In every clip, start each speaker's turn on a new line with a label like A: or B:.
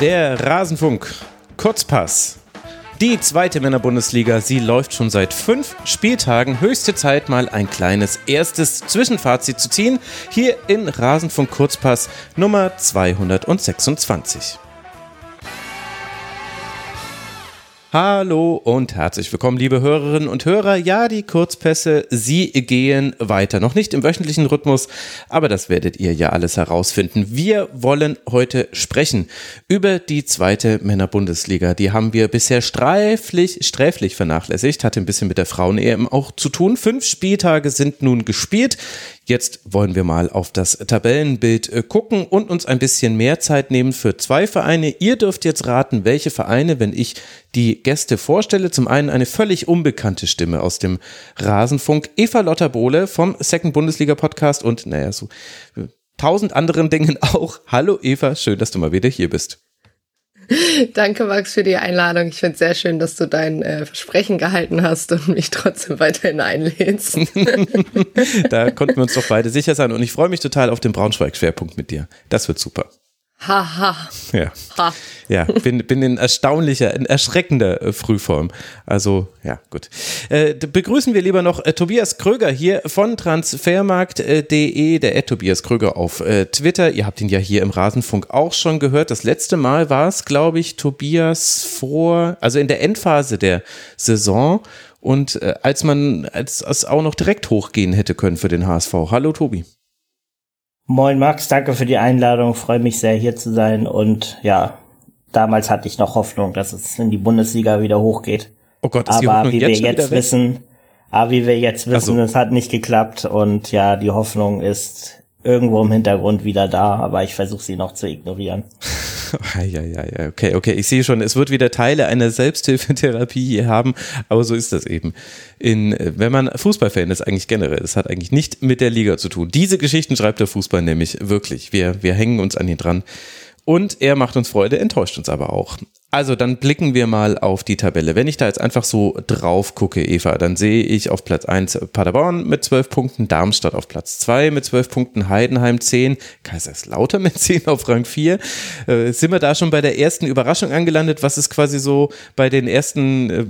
A: Der Rasenfunk Kurzpass. Die zweite Männerbundesliga, sie läuft schon seit fünf Spieltagen. Höchste Zeit, mal ein kleines erstes Zwischenfazit zu ziehen. Hier in Rasenfunk Kurzpass Nummer 226. Hallo und herzlich willkommen, liebe Hörerinnen und Hörer. Ja, die Kurzpässe, sie gehen weiter. Noch nicht im wöchentlichen Rhythmus, aber das werdet ihr ja alles herausfinden. Wir wollen heute sprechen über die zweite Männerbundesliga. Die haben wir bisher streiflich, sträflich vernachlässigt. Hatte ein bisschen mit der Frauen-EM auch zu tun. Fünf Spieltage sind nun gespielt. Jetzt wollen wir mal auf das Tabellenbild äh, gucken und uns ein bisschen mehr Zeit nehmen für zwei Vereine. Ihr dürft jetzt raten, welche Vereine, wenn ich die Gäste vorstelle. Zum einen eine völlig unbekannte Stimme aus dem Rasenfunk, Eva Lotterbohle vom Second Bundesliga Podcast und naja, so äh, tausend anderen Dingen auch. Hallo Eva, schön, dass du mal wieder hier bist.
B: Danke, Max, für die Einladung. Ich finde es sehr schön, dass du dein äh, Versprechen gehalten hast und mich trotzdem weiterhin einlädst.
A: da konnten wir uns doch beide sicher sein. Und ich freue mich total auf den Braunschweig-Schwerpunkt mit dir. Das wird super.
B: Haha.
A: Ja. Ha. Ja, bin, bin in erstaunlicher, in erschreckender äh, Frühform. Also, ja, gut. Äh, begrüßen wir lieber noch äh, Tobias Kröger hier von transfermarkt.de, der Ed Tobias Kröger auf äh, Twitter. Ihr habt ihn ja hier im Rasenfunk auch schon gehört. Das letzte Mal war es, glaube ich, Tobias vor, also in der Endphase der Saison. Und äh, als man, als es auch noch direkt hochgehen hätte können für den HSV. Hallo, Tobi.
C: Moin Max, danke für die Einladung. Freue mich sehr hier zu sein und ja, damals hatte ich noch Hoffnung, dass es in die Bundesliga wieder hochgeht.
A: Oh Gott,
C: ist aber wie wir jetzt wissen, aber wie wir jetzt wissen, so. es hat nicht geklappt und ja, die Hoffnung ist irgendwo im Hintergrund wieder da, aber ich versuche sie noch zu ignorieren.
A: okay, okay. Ich sehe schon, es wird wieder Teile einer Selbsthilfetherapie hier haben, aber so ist das eben. In, wenn man Fußballfan ist, eigentlich generell, das hat eigentlich nicht mit der Liga zu tun. Diese Geschichten schreibt der Fußball nämlich wirklich. Wir, wir hängen uns an ihn dran. Und er macht uns Freude, enttäuscht uns aber auch. Also dann blicken wir mal auf die Tabelle. Wenn ich da jetzt einfach so drauf gucke, Eva, dann sehe ich auf Platz 1 Paderborn mit 12 Punkten, Darmstadt auf Platz 2 mit 12 Punkten, Heidenheim 10, Kaiserslautern mit 10 auf Rang 4. Äh, sind wir da schon bei der ersten Überraschung angelandet? Was ist quasi so bei den ersten, äh,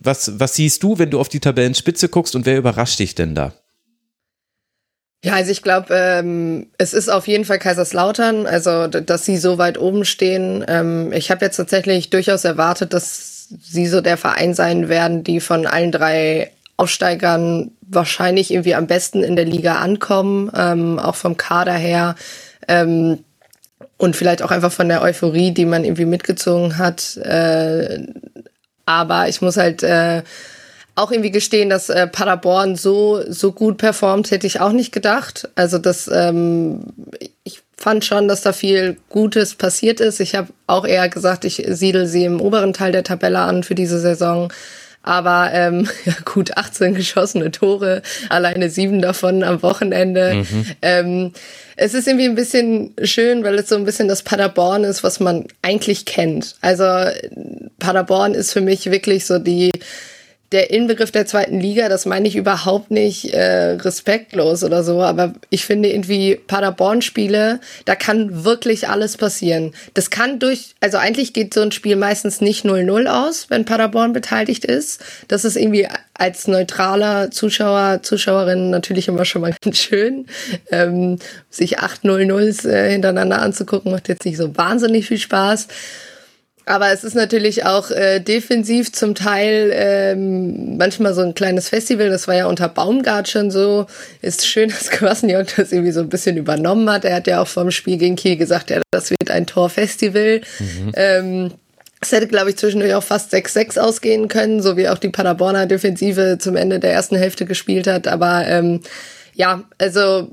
A: was, was siehst du, wenn du auf die Tabellenspitze guckst und wer überrascht dich denn da?
B: Ja, also ich glaube, ähm, es ist auf jeden Fall Kaiserslautern, also dass sie so weit oben stehen. Ähm, ich habe jetzt tatsächlich durchaus erwartet, dass sie so der Verein sein werden, die von allen drei Aufsteigern wahrscheinlich irgendwie am besten in der Liga ankommen, ähm, auch vom Kader her. Ähm, und vielleicht auch einfach von der Euphorie, die man irgendwie mitgezogen hat. Äh, aber ich muss halt äh, auch irgendwie gestehen, dass äh, Paderborn so, so gut performt, hätte ich auch nicht gedacht. Also das, ähm, ich fand schon, dass da viel Gutes passiert ist. Ich habe auch eher gesagt, ich siedel sie im oberen Teil der Tabelle an für diese Saison. Aber ähm, ja gut, 18 geschossene Tore, alleine sieben davon am Wochenende. Mhm. Ähm, es ist irgendwie ein bisschen schön, weil es so ein bisschen das Paderborn ist, was man eigentlich kennt. Also Paderborn ist für mich wirklich so die der Inbegriff der zweiten Liga, das meine ich überhaupt nicht äh, respektlos oder so, aber ich finde irgendwie Paderborn-Spiele, da kann wirklich alles passieren. Das kann durch, also eigentlich geht so ein Spiel meistens nicht 0-0 aus, wenn Paderborn beteiligt ist. Das ist irgendwie als neutraler Zuschauer, Zuschauerin natürlich immer schon mal ganz schön. Ähm, sich 8-0-0s äh, hintereinander anzugucken, macht jetzt nicht so wahnsinnig viel Spaß. Aber es ist natürlich auch äh, defensiv zum Teil ähm, manchmal so ein kleines Festival. Das war ja unter Baumgart schon so. Ist schön, dass Kwasniok das irgendwie so ein bisschen übernommen hat. Er hat ja auch vom Spiel gegen Kiel gesagt, ja, das wird ein Torfestival. Mhm. Ähm, es hätte, glaube ich, zwischendurch auch fast 6-6 ausgehen können, so wie auch die Paderborner Defensive zum Ende der ersten Hälfte gespielt hat. Aber ähm, ja, also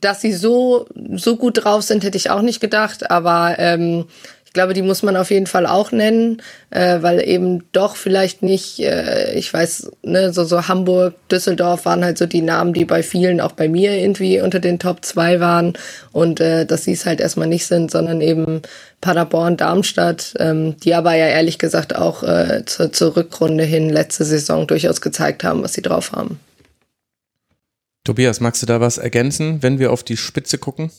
B: dass sie so so gut drauf sind, hätte ich auch nicht gedacht. Aber ähm, ich glaube, die muss man auf jeden Fall auch nennen, äh, weil eben doch vielleicht nicht, äh, ich weiß, ne, so, so Hamburg, Düsseldorf waren halt so die Namen, die bei vielen, auch bei mir irgendwie unter den Top 2 waren und äh, dass sie es halt erstmal nicht sind, sondern eben Paderborn, Darmstadt, ähm, die aber ja ehrlich gesagt auch äh, zur, zur Rückrunde hin letzte Saison durchaus gezeigt haben, was sie drauf haben.
A: Tobias, magst du da was ergänzen, wenn wir auf die Spitze gucken?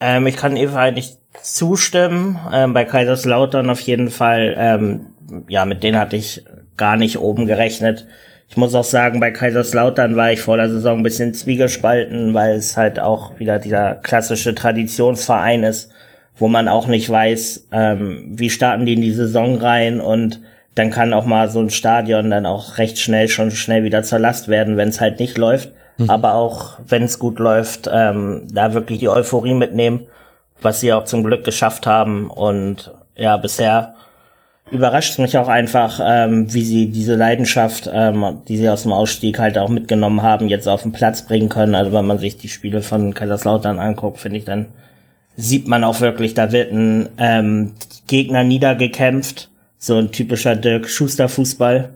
C: Ähm, ich kann Eva eigentlich zustimmen. Ähm, bei Kaiserslautern auf jeden Fall. Ähm, ja, mit denen hatte ich gar nicht oben gerechnet. Ich muss auch sagen, bei Kaiserslautern war ich vor der Saison ein bisschen zwiegespalten, weil es halt auch wieder dieser klassische Traditionsverein ist, wo man auch nicht weiß, ähm, wie starten die in die Saison rein und dann kann auch mal so ein Stadion dann auch recht schnell schon schnell wieder zur Last werden, wenn es halt nicht läuft. Mhm. Aber auch wenn es gut läuft, ähm, da wirklich die Euphorie mitnehmen, was sie auch zum Glück geschafft haben. Und ja, bisher überrascht mich auch einfach, ähm, wie sie diese Leidenschaft, ähm, die sie aus dem Ausstieg halt auch mitgenommen haben, jetzt auf den Platz bringen können. Also wenn man sich die Spiele von Kaiserslautern anguckt, finde ich, dann sieht man auch wirklich, da wird ein ähm, Gegner niedergekämpft. So ein typischer Dirk Schuster Fußball.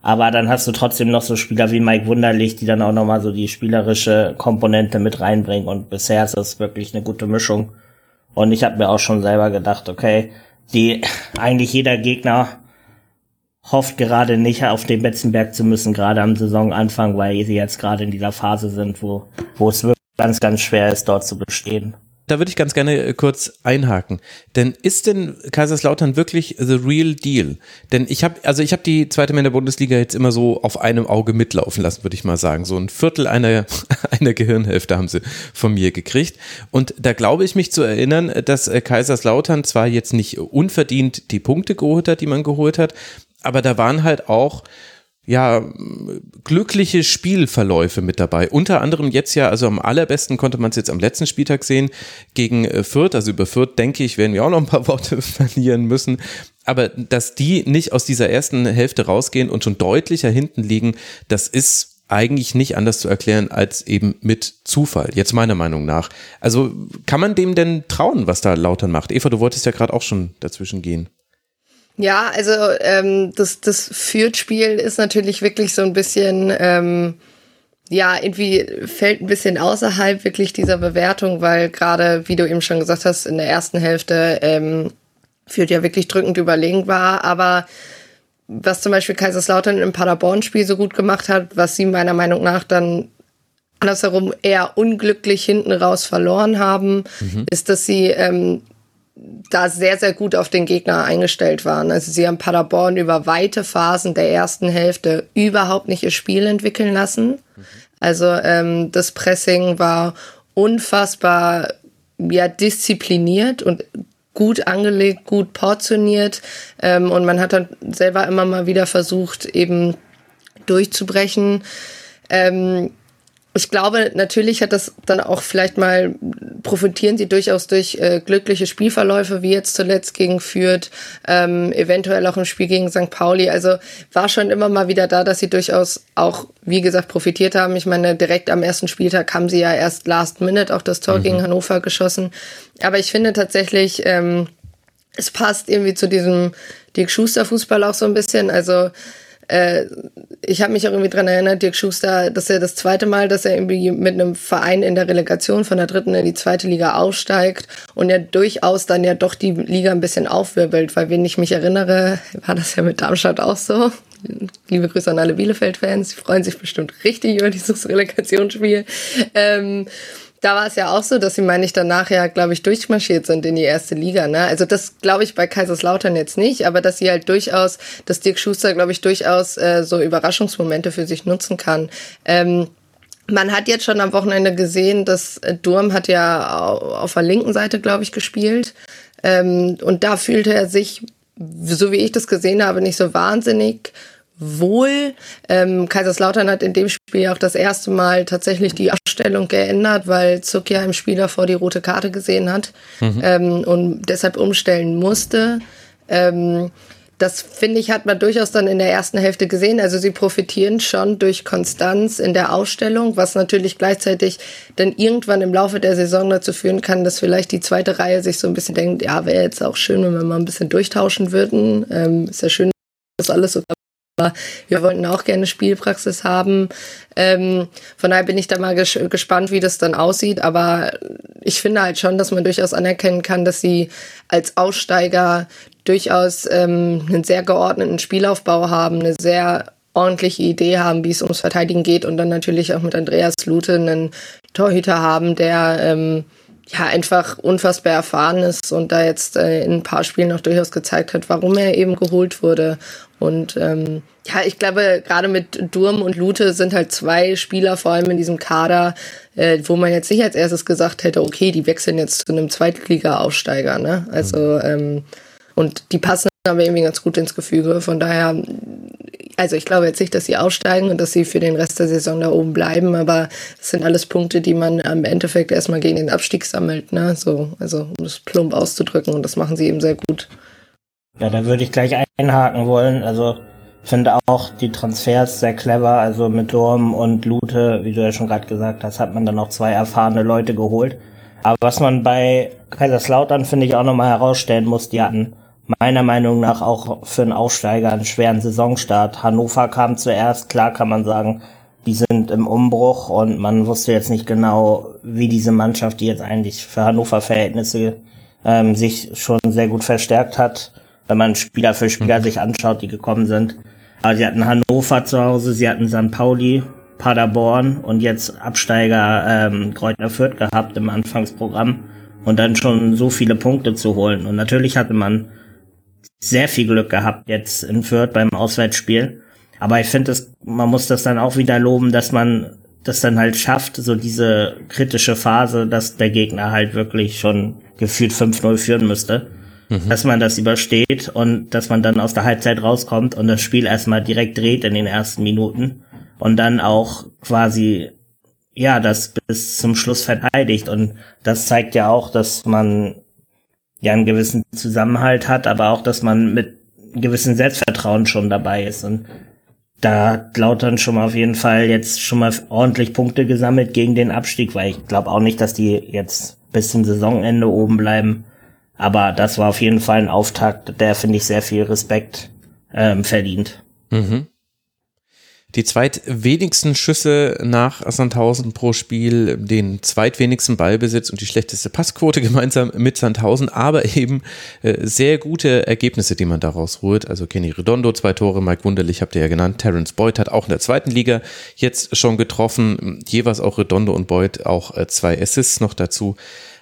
C: Aber dann hast du trotzdem noch so Spieler wie Mike Wunderlich, die dann auch nochmal so die spielerische Komponente mit reinbringen. Und bisher ist das wirklich eine gute Mischung. Und ich habe mir auch schon selber gedacht, okay, die eigentlich jeder Gegner hofft gerade nicht auf den Betzenberg zu müssen, gerade am Saisonanfang, weil sie jetzt gerade in dieser Phase sind, wo, wo es wirklich ganz, ganz schwer ist, dort zu bestehen
A: da würde ich ganz gerne äh, kurz einhaken. Denn ist denn Kaiserslautern wirklich the real deal? Denn ich habe, also ich habe die zweite Männer Bundesliga jetzt immer so auf einem Auge mitlaufen lassen, würde ich mal sagen. So ein Viertel einer, einer Gehirnhälfte haben sie von mir gekriegt. Und da glaube ich mich zu erinnern, dass äh, Kaiserslautern zwar jetzt nicht unverdient die Punkte geholt hat, die man geholt hat, aber da waren halt auch ja, glückliche Spielverläufe mit dabei. Unter anderem jetzt ja, also am allerbesten konnte man es jetzt am letzten Spieltag sehen, gegen äh, Fürth. Also über Fürth, denke ich, werden wir auch noch ein paar Worte verlieren müssen. Aber dass die nicht aus dieser ersten Hälfte rausgehen und schon deutlicher hinten liegen, das ist eigentlich nicht anders zu erklären als eben mit Zufall, jetzt meiner Meinung nach. Also kann man dem denn trauen, was da Lautern macht? Eva, du wolltest ja gerade auch schon dazwischen gehen.
B: Ja, also ähm, das, das Fürth-Spiel ist natürlich wirklich so ein bisschen, ähm, ja, irgendwie fällt ein bisschen außerhalb wirklich dieser Bewertung, weil gerade, wie du eben schon gesagt hast, in der ersten Hälfte ähm, Fürth ja wirklich drückend überlegen war, aber was zum Beispiel Kaiserslautern im Paderborn-Spiel so gut gemacht hat, was sie meiner Meinung nach dann andersherum eher unglücklich hinten raus verloren haben, mhm. ist, dass sie ähm, da sehr, sehr gut auf den Gegner eingestellt waren. Also sie haben Paderborn über weite Phasen der ersten Hälfte überhaupt nicht ihr Spiel entwickeln lassen. Also ähm, das Pressing war unfassbar ja, diszipliniert und gut angelegt, gut portioniert. Ähm, und man hat dann selber immer mal wieder versucht, eben durchzubrechen. Ähm, ich glaube, natürlich hat das dann auch vielleicht mal, profitieren sie durchaus durch äh, glückliche Spielverläufe, wie jetzt zuletzt gegen Fürth, ähm, eventuell auch im Spiel gegen St. Pauli. Also war schon immer mal wieder da, dass sie durchaus auch, wie gesagt, profitiert haben. Ich meine, direkt am ersten Spieltag haben sie ja erst last minute auch das Tor mhm. gegen Hannover geschossen. Aber ich finde tatsächlich, ähm, es passt irgendwie zu diesem Dirk Schuster Fußball auch so ein bisschen. Also äh, ich habe mich auch irgendwie dran erinnert, Dirk Schuster, dass er das zweite Mal, dass er irgendwie mit einem Verein in der Relegation von der dritten in die zweite Liga aufsteigt und ja durchaus dann ja doch die Liga ein bisschen aufwirbelt, weil wenn ich mich erinnere, war das ja mit Darmstadt auch so. Liebe Grüße an alle Bielefeld-Fans, die freuen sich bestimmt richtig über dieses Relegationsspiel. Ähm, da war es ja auch so, dass sie, meine ich, danach ja, glaube ich, durchmarschiert sind in die erste Liga. Ne? Also das glaube ich bei Kaiserslautern jetzt nicht, aber dass sie halt durchaus, dass Dirk Schuster, glaube ich, durchaus äh, so Überraschungsmomente für sich nutzen kann. Ähm, man hat jetzt schon am Wochenende gesehen, dass äh, Durm hat ja auf der linken Seite, glaube ich, gespielt. Ähm, und da fühlte er sich, so wie ich das gesehen habe, nicht so wahnsinnig wohl. Ähm, Kaiserslautern hat in dem Spiel auch das erste Mal tatsächlich die Abstellung geändert, weil Zuck ja im Spiel davor die rote Karte gesehen hat mhm. ähm, und deshalb umstellen musste. Ähm, das finde ich, hat man durchaus dann in der ersten Hälfte gesehen. Also sie profitieren schon durch Konstanz in der Ausstellung, was natürlich gleichzeitig dann irgendwann im Laufe der Saison dazu führen kann, dass vielleicht die zweite Reihe sich so ein bisschen denkt, ja, wäre jetzt auch schön, wenn wir mal ein bisschen durchtauschen würden. Ähm, ist ja schön, dass alles so wir wollten auch gerne Spielpraxis haben. Ähm, von daher bin ich da mal ges gespannt, wie das dann aussieht. Aber ich finde halt schon, dass man durchaus anerkennen kann, dass sie als Aussteiger durchaus ähm, einen sehr geordneten Spielaufbau haben, eine sehr ordentliche Idee haben, wie es ums Verteidigen geht und dann natürlich auch mit Andreas Lute einen Torhüter haben, der ähm, ja einfach unfassbar erfahren ist und da jetzt äh, in ein paar Spielen auch durchaus gezeigt hat, warum er eben geholt wurde. Und ähm, ja, ich glaube, gerade mit Durm und Lute sind halt zwei Spieler, vor allem in diesem Kader, äh, wo man jetzt nicht als erstes gesagt hätte, okay, die wechseln jetzt zu einem Zweitliga-Aufsteiger. Ne? Also ähm, und die passen aber irgendwie ganz gut ins Gefüge. Von daher, also ich glaube jetzt nicht, dass sie aussteigen und dass sie für den Rest der Saison da oben bleiben, aber es sind alles Punkte, die man im Endeffekt erstmal gegen den Abstieg sammelt, ne? So, also um das plump auszudrücken und das machen sie eben sehr gut.
C: Ja, da würde ich gleich einhaken wollen. Also finde auch die Transfers sehr clever. Also mit Dorm und Lute, wie du ja schon gerade gesagt hast, hat man dann auch zwei erfahrene Leute geholt. Aber was man bei Kaiserslautern, finde ich, auch nochmal herausstellen muss, die hatten meiner Meinung nach auch für einen Aufsteiger einen schweren Saisonstart. Hannover kam zuerst, klar kann man sagen, die sind im Umbruch und man wusste jetzt nicht genau, wie diese Mannschaft, die jetzt eigentlich für Hannover Verhältnisse ähm, sich schon sehr gut verstärkt hat, wenn man Spieler für Spieler mhm. sich anschaut, die gekommen sind. Aber sie hatten Hannover zu Hause, sie hatten St. Pauli, Paderborn und jetzt Absteiger ähm, Kreutner Fürth gehabt im Anfangsprogramm und dann schon so viele Punkte zu holen. Und natürlich hatte man sehr viel Glück gehabt jetzt in Fürth beim Auswärtsspiel. Aber ich finde, man muss das dann auch wieder loben, dass man das dann halt schafft, so diese kritische Phase, dass der Gegner halt wirklich schon gefühlt 5-0 führen müsste. Mhm. Dass man das übersteht und dass man dann aus der Halbzeit rauskommt und das Spiel erstmal direkt dreht in den ersten Minuten und dann auch quasi ja, das bis zum Schluss verteidigt. Und das zeigt ja auch, dass man ja einen gewissen Zusammenhalt hat, aber auch, dass man mit gewissen Selbstvertrauen schon dabei ist. Und da hat Lautern schon mal auf jeden Fall jetzt schon mal ordentlich Punkte gesammelt gegen den Abstieg, weil ich glaube auch nicht, dass die jetzt bis zum Saisonende oben bleiben. Aber das war auf jeden Fall ein Auftakt, der finde ich sehr viel Respekt ähm, verdient. Mhm
A: die zweitwenigsten Schüsse nach Sandhausen pro Spiel, den zweitwenigsten Ballbesitz und die schlechteste Passquote gemeinsam mit Sandhausen, aber eben äh, sehr gute Ergebnisse, die man daraus holt. Also Kenny Redondo, zwei Tore, Mike Wunderlich habt ihr ja genannt, Terence Boyd hat auch in der zweiten Liga jetzt schon getroffen, jeweils auch Redondo und Boyd auch äh, zwei Assists noch dazu.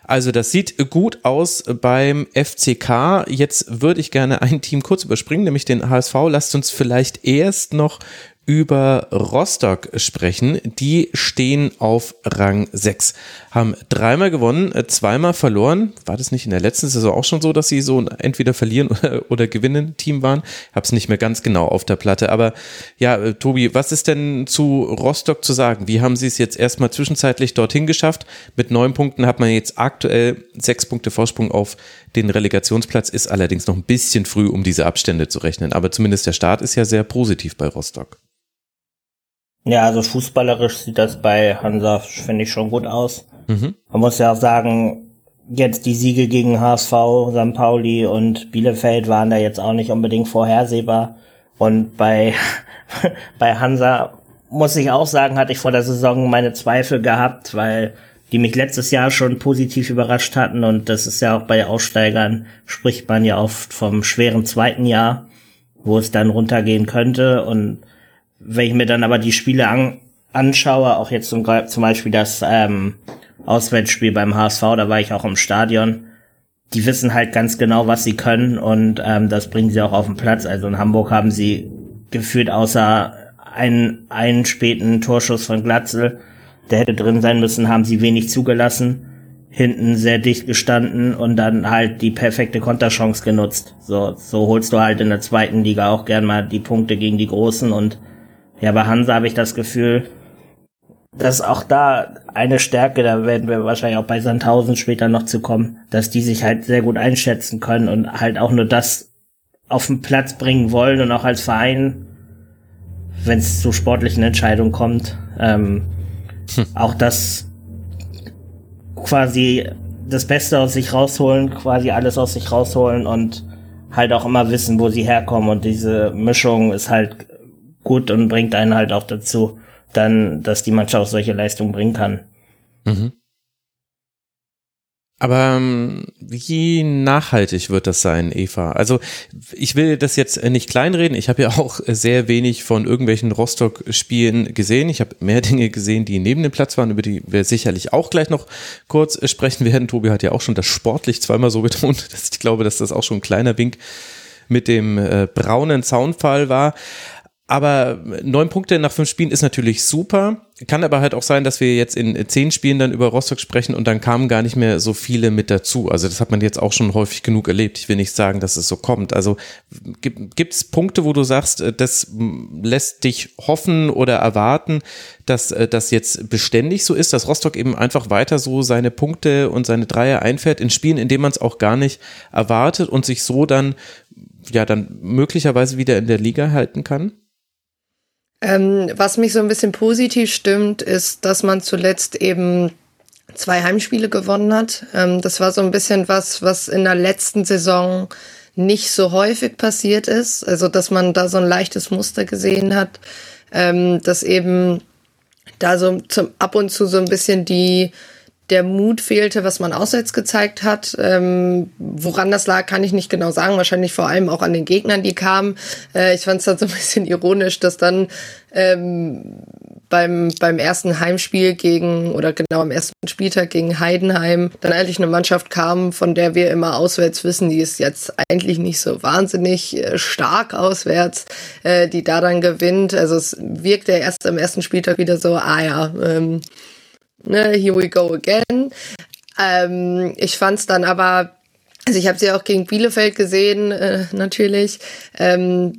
A: Also das sieht gut aus beim FCK. Jetzt würde ich gerne ein Team kurz überspringen, nämlich den HSV. Lasst uns vielleicht erst noch über Rostock sprechen. Die stehen auf Rang 6, haben dreimal gewonnen, äh, zweimal verloren. War das nicht in der letzten Saison auch schon so, dass sie so entweder verlieren oder, oder gewinnen Team waren? Ich habe es nicht mehr ganz genau auf der Platte. Aber ja, äh, Tobi, was ist denn zu Rostock zu sagen? Wie haben sie es jetzt erstmal zwischenzeitlich dorthin geschafft? Mit neun Punkten hat man jetzt aktuell sechs Punkte Vorsprung auf den Relegationsplatz, ist allerdings noch ein bisschen früh, um diese Abstände zu rechnen. Aber zumindest der Start ist ja sehr positiv bei Rostock.
C: Ja, also fußballerisch sieht das bei Hansa, finde ich, schon gut aus. Mhm. Man muss ja auch sagen, jetzt die Siege gegen HSV, St. Pauli und Bielefeld waren da jetzt auch nicht unbedingt vorhersehbar. Und bei, bei Hansa muss ich auch sagen, hatte ich vor der Saison meine Zweifel gehabt, weil die mich letztes Jahr schon positiv überrascht hatten und das ist ja auch bei Aussteigern spricht man ja oft vom schweren zweiten Jahr, wo es dann runtergehen könnte und wenn ich mir dann aber die Spiele an, anschaue, auch jetzt zum, zum Beispiel das ähm, Auswärtsspiel beim HSV, da war ich auch im Stadion, die wissen halt ganz genau, was sie können und ähm, das bringen sie auch auf den Platz. Also in Hamburg haben sie gefühlt außer einen, einen späten Torschuss von Glatzel, der hätte drin sein müssen, haben sie wenig zugelassen, hinten sehr dicht gestanden und dann halt die perfekte Konterchance genutzt. So, so holst du halt in der zweiten Liga auch gern mal die Punkte gegen die Großen und ja, bei Hansa habe ich das Gefühl, dass auch da eine Stärke, da werden wir wahrscheinlich auch bei Sandhausen später noch zu kommen, dass die sich halt sehr gut einschätzen können und halt auch nur das auf den Platz bringen wollen und auch als Verein, wenn es zu sportlichen Entscheidungen kommt, ähm, hm. auch das quasi das Beste aus sich rausholen, quasi alles aus sich rausholen und halt auch immer wissen, wo sie herkommen und diese Mischung ist halt gut und bringt einen halt auch dazu, dann, dass die Mannschaft solche Leistungen bringen kann. Mhm.
A: Aber ähm, wie nachhaltig wird das sein, Eva? Also ich will das jetzt nicht kleinreden. Ich habe ja auch sehr wenig von irgendwelchen Rostock-Spielen gesehen. Ich habe mehr Dinge gesehen, die neben dem Platz waren, über die wir sicherlich auch gleich noch kurz sprechen werden. Tobi hat ja auch schon das sportlich zweimal so betont, dass ich glaube, dass das auch schon ein kleiner Wink mit dem äh, braunen Zaunfall war. Aber neun Punkte nach fünf Spielen ist natürlich super. Kann aber halt auch sein, dass wir jetzt in zehn Spielen dann über Rostock sprechen und dann kamen gar nicht mehr so viele mit dazu. Also das hat man jetzt auch schon häufig genug erlebt. Ich will nicht sagen, dass es so kommt. Also gibt es Punkte, wo du sagst, äh, das lässt dich hoffen oder erwarten, dass äh, das jetzt beständig so ist, dass Rostock eben einfach weiter so seine Punkte und seine Dreier einfährt in Spielen, in denen man es auch gar nicht erwartet und sich so dann ja dann möglicherweise wieder in der Liga halten kann?
B: Ähm, was mich so ein bisschen positiv stimmt, ist, dass man zuletzt eben zwei Heimspiele gewonnen hat. Ähm, das war so ein bisschen was, was in der letzten Saison nicht so häufig passiert ist. Also, dass man da so ein leichtes Muster gesehen hat, ähm, dass eben da so zum, ab und zu so ein bisschen die der Mut fehlte, was man auswärts gezeigt hat. Ähm, woran das lag, kann ich nicht genau sagen. Wahrscheinlich vor allem auch an den Gegnern, die kamen. Äh, ich fand es dann so ein bisschen ironisch, dass dann ähm, beim, beim ersten Heimspiel gegen, oder genau am ersten Spieltag gegen Heidenheim, dann eigentlich eine Mannschaft kam, von der wir immer auswärts wissen, die ist jetzt eigentlich nicht so wahnsinnig äh, stark auswärts, äh, die da dann gewinnt. Also es wirkt ja erst am ersten Spieltag wieder so, ah ja, ähm, ne, here we go again. Ähm, ich fand es dann aber, also ich habe sie auch gegen Bielefeld gesehen, äh, natürlich. Ähm,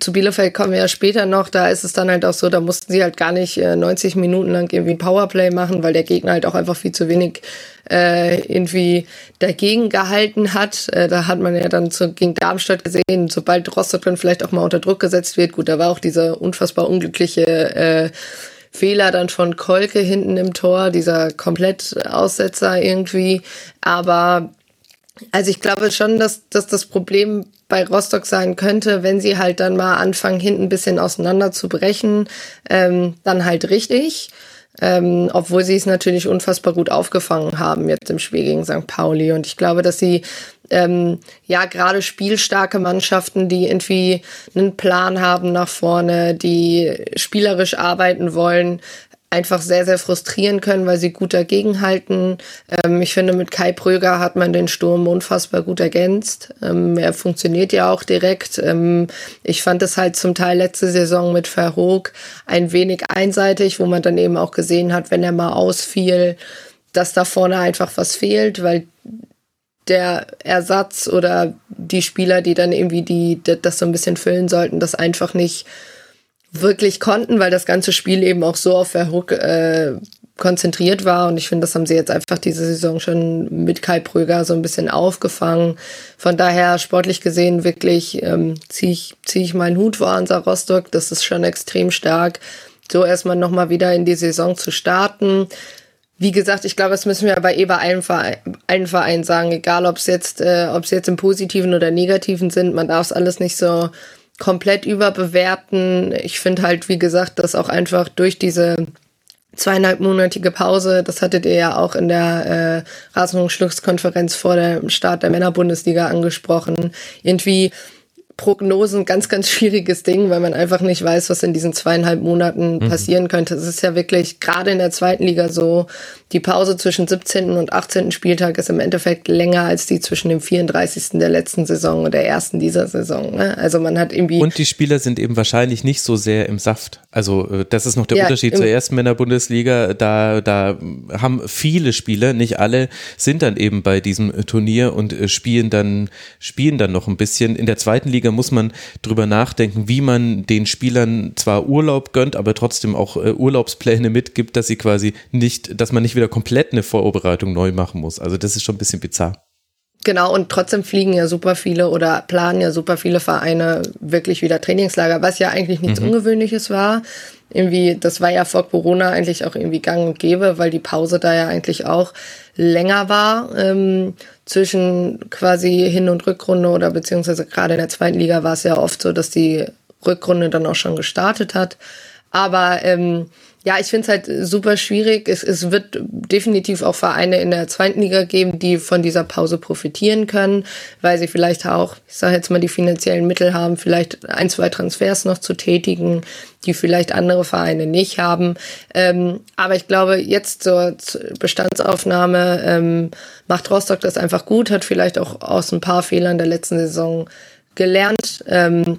B: zu Bielefeld kommen wir ja später noch. Da ist es dann halt auch so, da mussten sie halt gar nicht äh, 90 Minuten lang irgendwie ein Powerplay machen, weil der Gegner halt auch einfach viel zu wenig äh, irgendwie dagegen gehalten hat. Äh, da hat man ja dann zu, gegen Darmstadt gesehen, sobald Rostock dann vielleicht auch mal unter Druck gesetzt wird. Gut, da war auch diese unfassbar unglückliche äh, Fehler dann von Kolke hinten im Tor, dieser Komplettaussetzer irgendwie. Aber also ich glaube schon, dass, dass das Problem bei Rostock sein könnte, wenn sie halt dann mal anfangen, hinten ein bisschen auseinander zu brechen, ähm, dann halt richtig. Ähm, obwohl sie es natürlich unfassbar gut aufgefangen haben jetzt im Spiel gegen St. Pauli. Und ich glaube, dass sie ähm, ja gerade spielstarke Mannschaften, die irgendwie einen Plan haben nach vorne, die spielerisch arbeiten wollen, einfach sehr, sehr frustrieren können, weil sie gut dagegenhalten. Ähm, ich finde, mit Kai Pröger hat man den Sturm unfassbar gut ergänzt. Ähm, er funktioniert ja auch direkt. Ähm, ich fand es halt zum Teil letzte Saison mit Verhoog ein wenig einseitig, wo man dann eben auch gesehen hat, wenn er mal ausfiel, dass da vorne einfach was fehlt, weil der Ersatz oder die Spieler, die dann irgendwie die, das so ein bisschen füllen sollten, das einfach nicht wirklich konnten, weil das ganze Spiel eben auch so auf Verhook äh, konzentriert war. Und ich finde, das haben sie jetzt einfach diese Saison schon mit Kai Pröger so ein bisschen aufgefangen. Von daher sportlich gesehen wirklich ähm, ziehe ich, zieh ich meinen Hut vor Hansa Rostock. Das ist schon extrem stark, so erstmal nochmal wieder in die Saison zu starten. Wie gesagt, ich glaube, das müssen wir aber eh bei allen, Verein, allen Vereinen sagen, egal ob es jetzt, äh, ob jetzt im Positiven oder Negativen sind, man darf es alles nicht so komplett überbewerten. Ich finde halt, wie gesagt, dass auch einfach durch diese zweieinhalbmonatige Pause, das hattet ihr ja auch in der äh, Rasenungsschlusskonferenz vor dem Start der Männerbundesliga angesprochen, irgendwie Prognosen ganz, ganz schwieriges Ding, weil man einfach nicht weiß, was in diesen zweieinhalb Monaten mhm. passieren könnte. Es ist ja wirklich gerade in der zweiten Liga so, die Pause zwischen 17. und 18. Spieltag ist im Endeffekt länger als die zwischen dem 34. der letzten Saison und der ersten dieser Saison. Ne? Also man hat irgendwie.
A: Und die Spieler sind eben wahrscheinlich nicht so sehr im Saft. Also äh, das ist noch der ja, Unterschied zur ersten Männerbundesliga. Da, da haben viele Spieler, nicht alle, sind dann eben bei diesem Turnier und äh, spielen dann, spielen dann noch ein bisschen. In der zweiten Liga muss man drüber nachdenken, wie man den Spielern zwar Urlaub gönnt, aber trotzdem auch äh, Urlaubspläne mitgibt, dass sie quasi nicht, dass man nicht wieder komplett eine Vorbereitung neu machen muss. Also das ist schon ein bisschen bizarr.
B: Genau, und trotzdem fliegen ja super viele oder planen ja super viele Vereine wirklich wieder Trainingslager, was ja eigentlich nichts mhm. Ungewöhnliches war. Irgendwie, das war ja vor Corona eigentlich auch irgendwie gang und gäbe, weil die Pause da ja eigentlich auch länger war. Ähm, zwischen quasi Hin- und Rückrunde oder beziehungsweise gerade in der zweiten Liga war es ja oft so, dass die Rückrunde dann auch schon gestartet hat. Aber ähm, ja, ich finde es halt super schwierig. Es, es wird definitiv auch Vereine in der zweiten Liga geben, die von dieser Pause profitieren können, weil sie vielleicht auch, ich sage jetzt mal, die finanziellen Mittel haben, vielleicht ein, zwei Transfers noch zu tätigen, die vielleicht andere Vereine nicht haben. Ähm, aber ich glaube, jetzt zur Bestandsaufnahme ähm, macht Rostock das einfach gut, hat vielleicht auch aus ein paar Fehlern der letzten Saison gelernt. Ähm,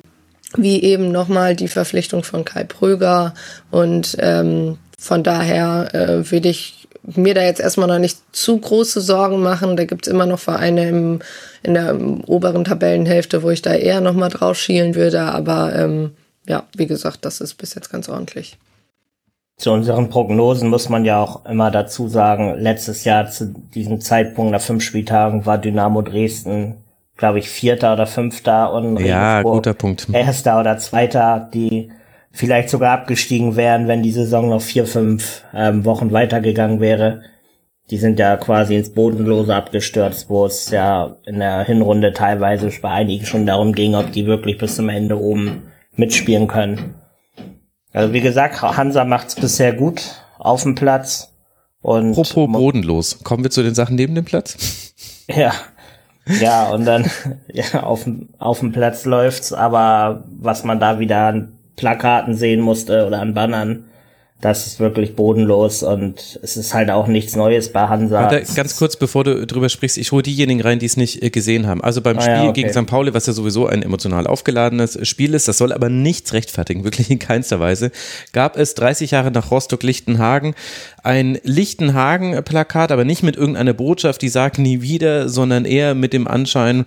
B: wie eben nochmal die Verpflichtung von Kai Pröger. Und ähm, von daher äh, würde ich mir da jetzt erstmal noch nicht zu große Sorgen machen. Da gibt's immer noch Vereine im, in der oberen Tabellenhälfte, wo ich da eher nochmal drauf schielen würde. Aber ähm, ja, wie gesagt, das ist bis jetzt ganz ordentlich.
C: Zu unseren Prognosen muss man ja auch immer dazu sagen, letztes Jahr zu diesem Zeitpunkt nach fünf Spieltagen war Dynamo Dresden glaube ich, Vierter oder Fünfter und
A: ja, guter Punkt.
C: Erster oder Zweiter, die vielleicht sogar abgestiegen wären, wenn die Saison noch vier, fünf ähm, Wochen weitergegangen wäre. Die sind ja quasi ins Bodenlose abgestürzt, wo es ja in der Hinrunde teilweise bei einigen schon darum ging, ob die wirklich bis zum Ende oben mitspielen können. Also wie gesagt, Hansa macht's bisher gut auf dem Platz. Und
A: Apropos bodenlos, kommen wir zu den Sachen neben dem Platz?
C: Ja, ja, und dann ja, auf, auf dem Platz läuft's, aber was man da wieder an Plakaten sehen musste oder an Bannern, das ist wirklich bodenlos und es ist halt auch nichts Neues bei Hansa.
A: Warte, ganz kurz, bevor du drüber sprichst, ich hole diejenigen rein, die es nicht äh, gesehen haben. Also beim ah, Spiel ja, okay. gegen St. Pauli, was ja sowieso ein emotional aufgeladenes Spiel ist, das soll aber nichts rechtfertigen, wirklich in keinster Weise, gab es 30 Jahre nach Rostock-Lichtenhagen ein Lichtenhagen-Plakat, aber nicht mit irgendeiner Botschaft, die sagt nie wieder, sondern eher mit dem Anschein,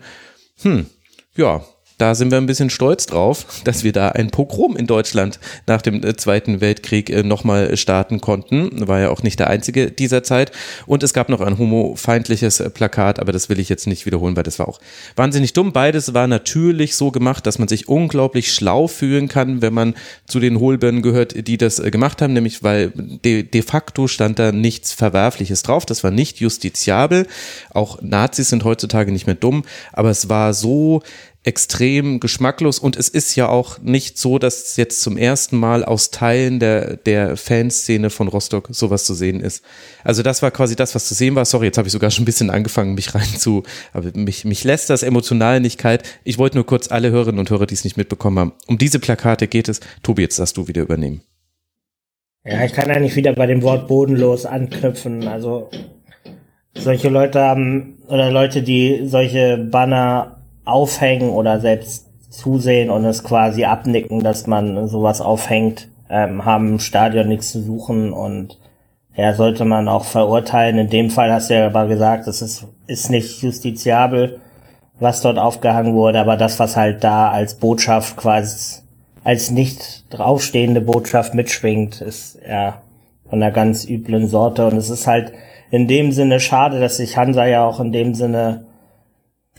A: hm, ja, da sind wir ein bisschen stolz drauf, dass wir da ein Pogrom in Deutschland nach dem äh, Zweiten Weltkrieg äh, nochmal starten konnten. War ja auch nicht der einzige dieser Zeit. Und es gab noch ein homofeindliches äh, Plakat, aber das will ich jetzt nicht wiederholen, weil das war auch wahnsinnig dumm. Beides war natürlich so gemacht, dass man sich unglaublich schlau fühlen kann, wenn man zu den Hohlbirnen gehört, die das gemacht haben, nämlich weil de, de facto stand da nichts Verwerfliches drauf. Das war nicht justiziabel. Auch Nazis sind heutzutage nicht mehr dumm, aber es war so extrem geschmacklos und es ist ja auch nicht so, dass jetzt zum ersten Mal aus Teilen der, der Fanszene von Rostock sowas zu sehen ist. Also das war quasi das, was zu sehen war. Sorry, jetzt habe ich sogar schon ein bisschen angefangen, mich rein zu, aber mich, mich lässt das emotional nicht kalt. Ich wollte nur kurz alle Hörerinnen und Hörer, die es nicht mitbekommen haben, um diese Plakate geht es. Tobi, jetzt darfst du wieder übernehmen.
C: Ja, ich kann eigentlich wieder bei dem Wort bodenlos anknüpfen. Also solche Leute haben, oder Leute, die solche Banner aufhängen oder selbst zusehen und es quasi abnicken, dass man sowas aufhängt, ähm, haben im Stadion nichts zu suchen und ja, sollte man auch verurteilen. In dem Fall hast du ja aber gesagt, es ist, ist nicht justiziabel, was dort aufgehangen wurde, aber das, was halt da als Botschaft quasi als nicht draufstehende Botschaft mitschwingt, ist ja von einer ganz üblen Sorte und es ist halt in dem Sinne schade, dass sich Hansa ja auch in dem Sinne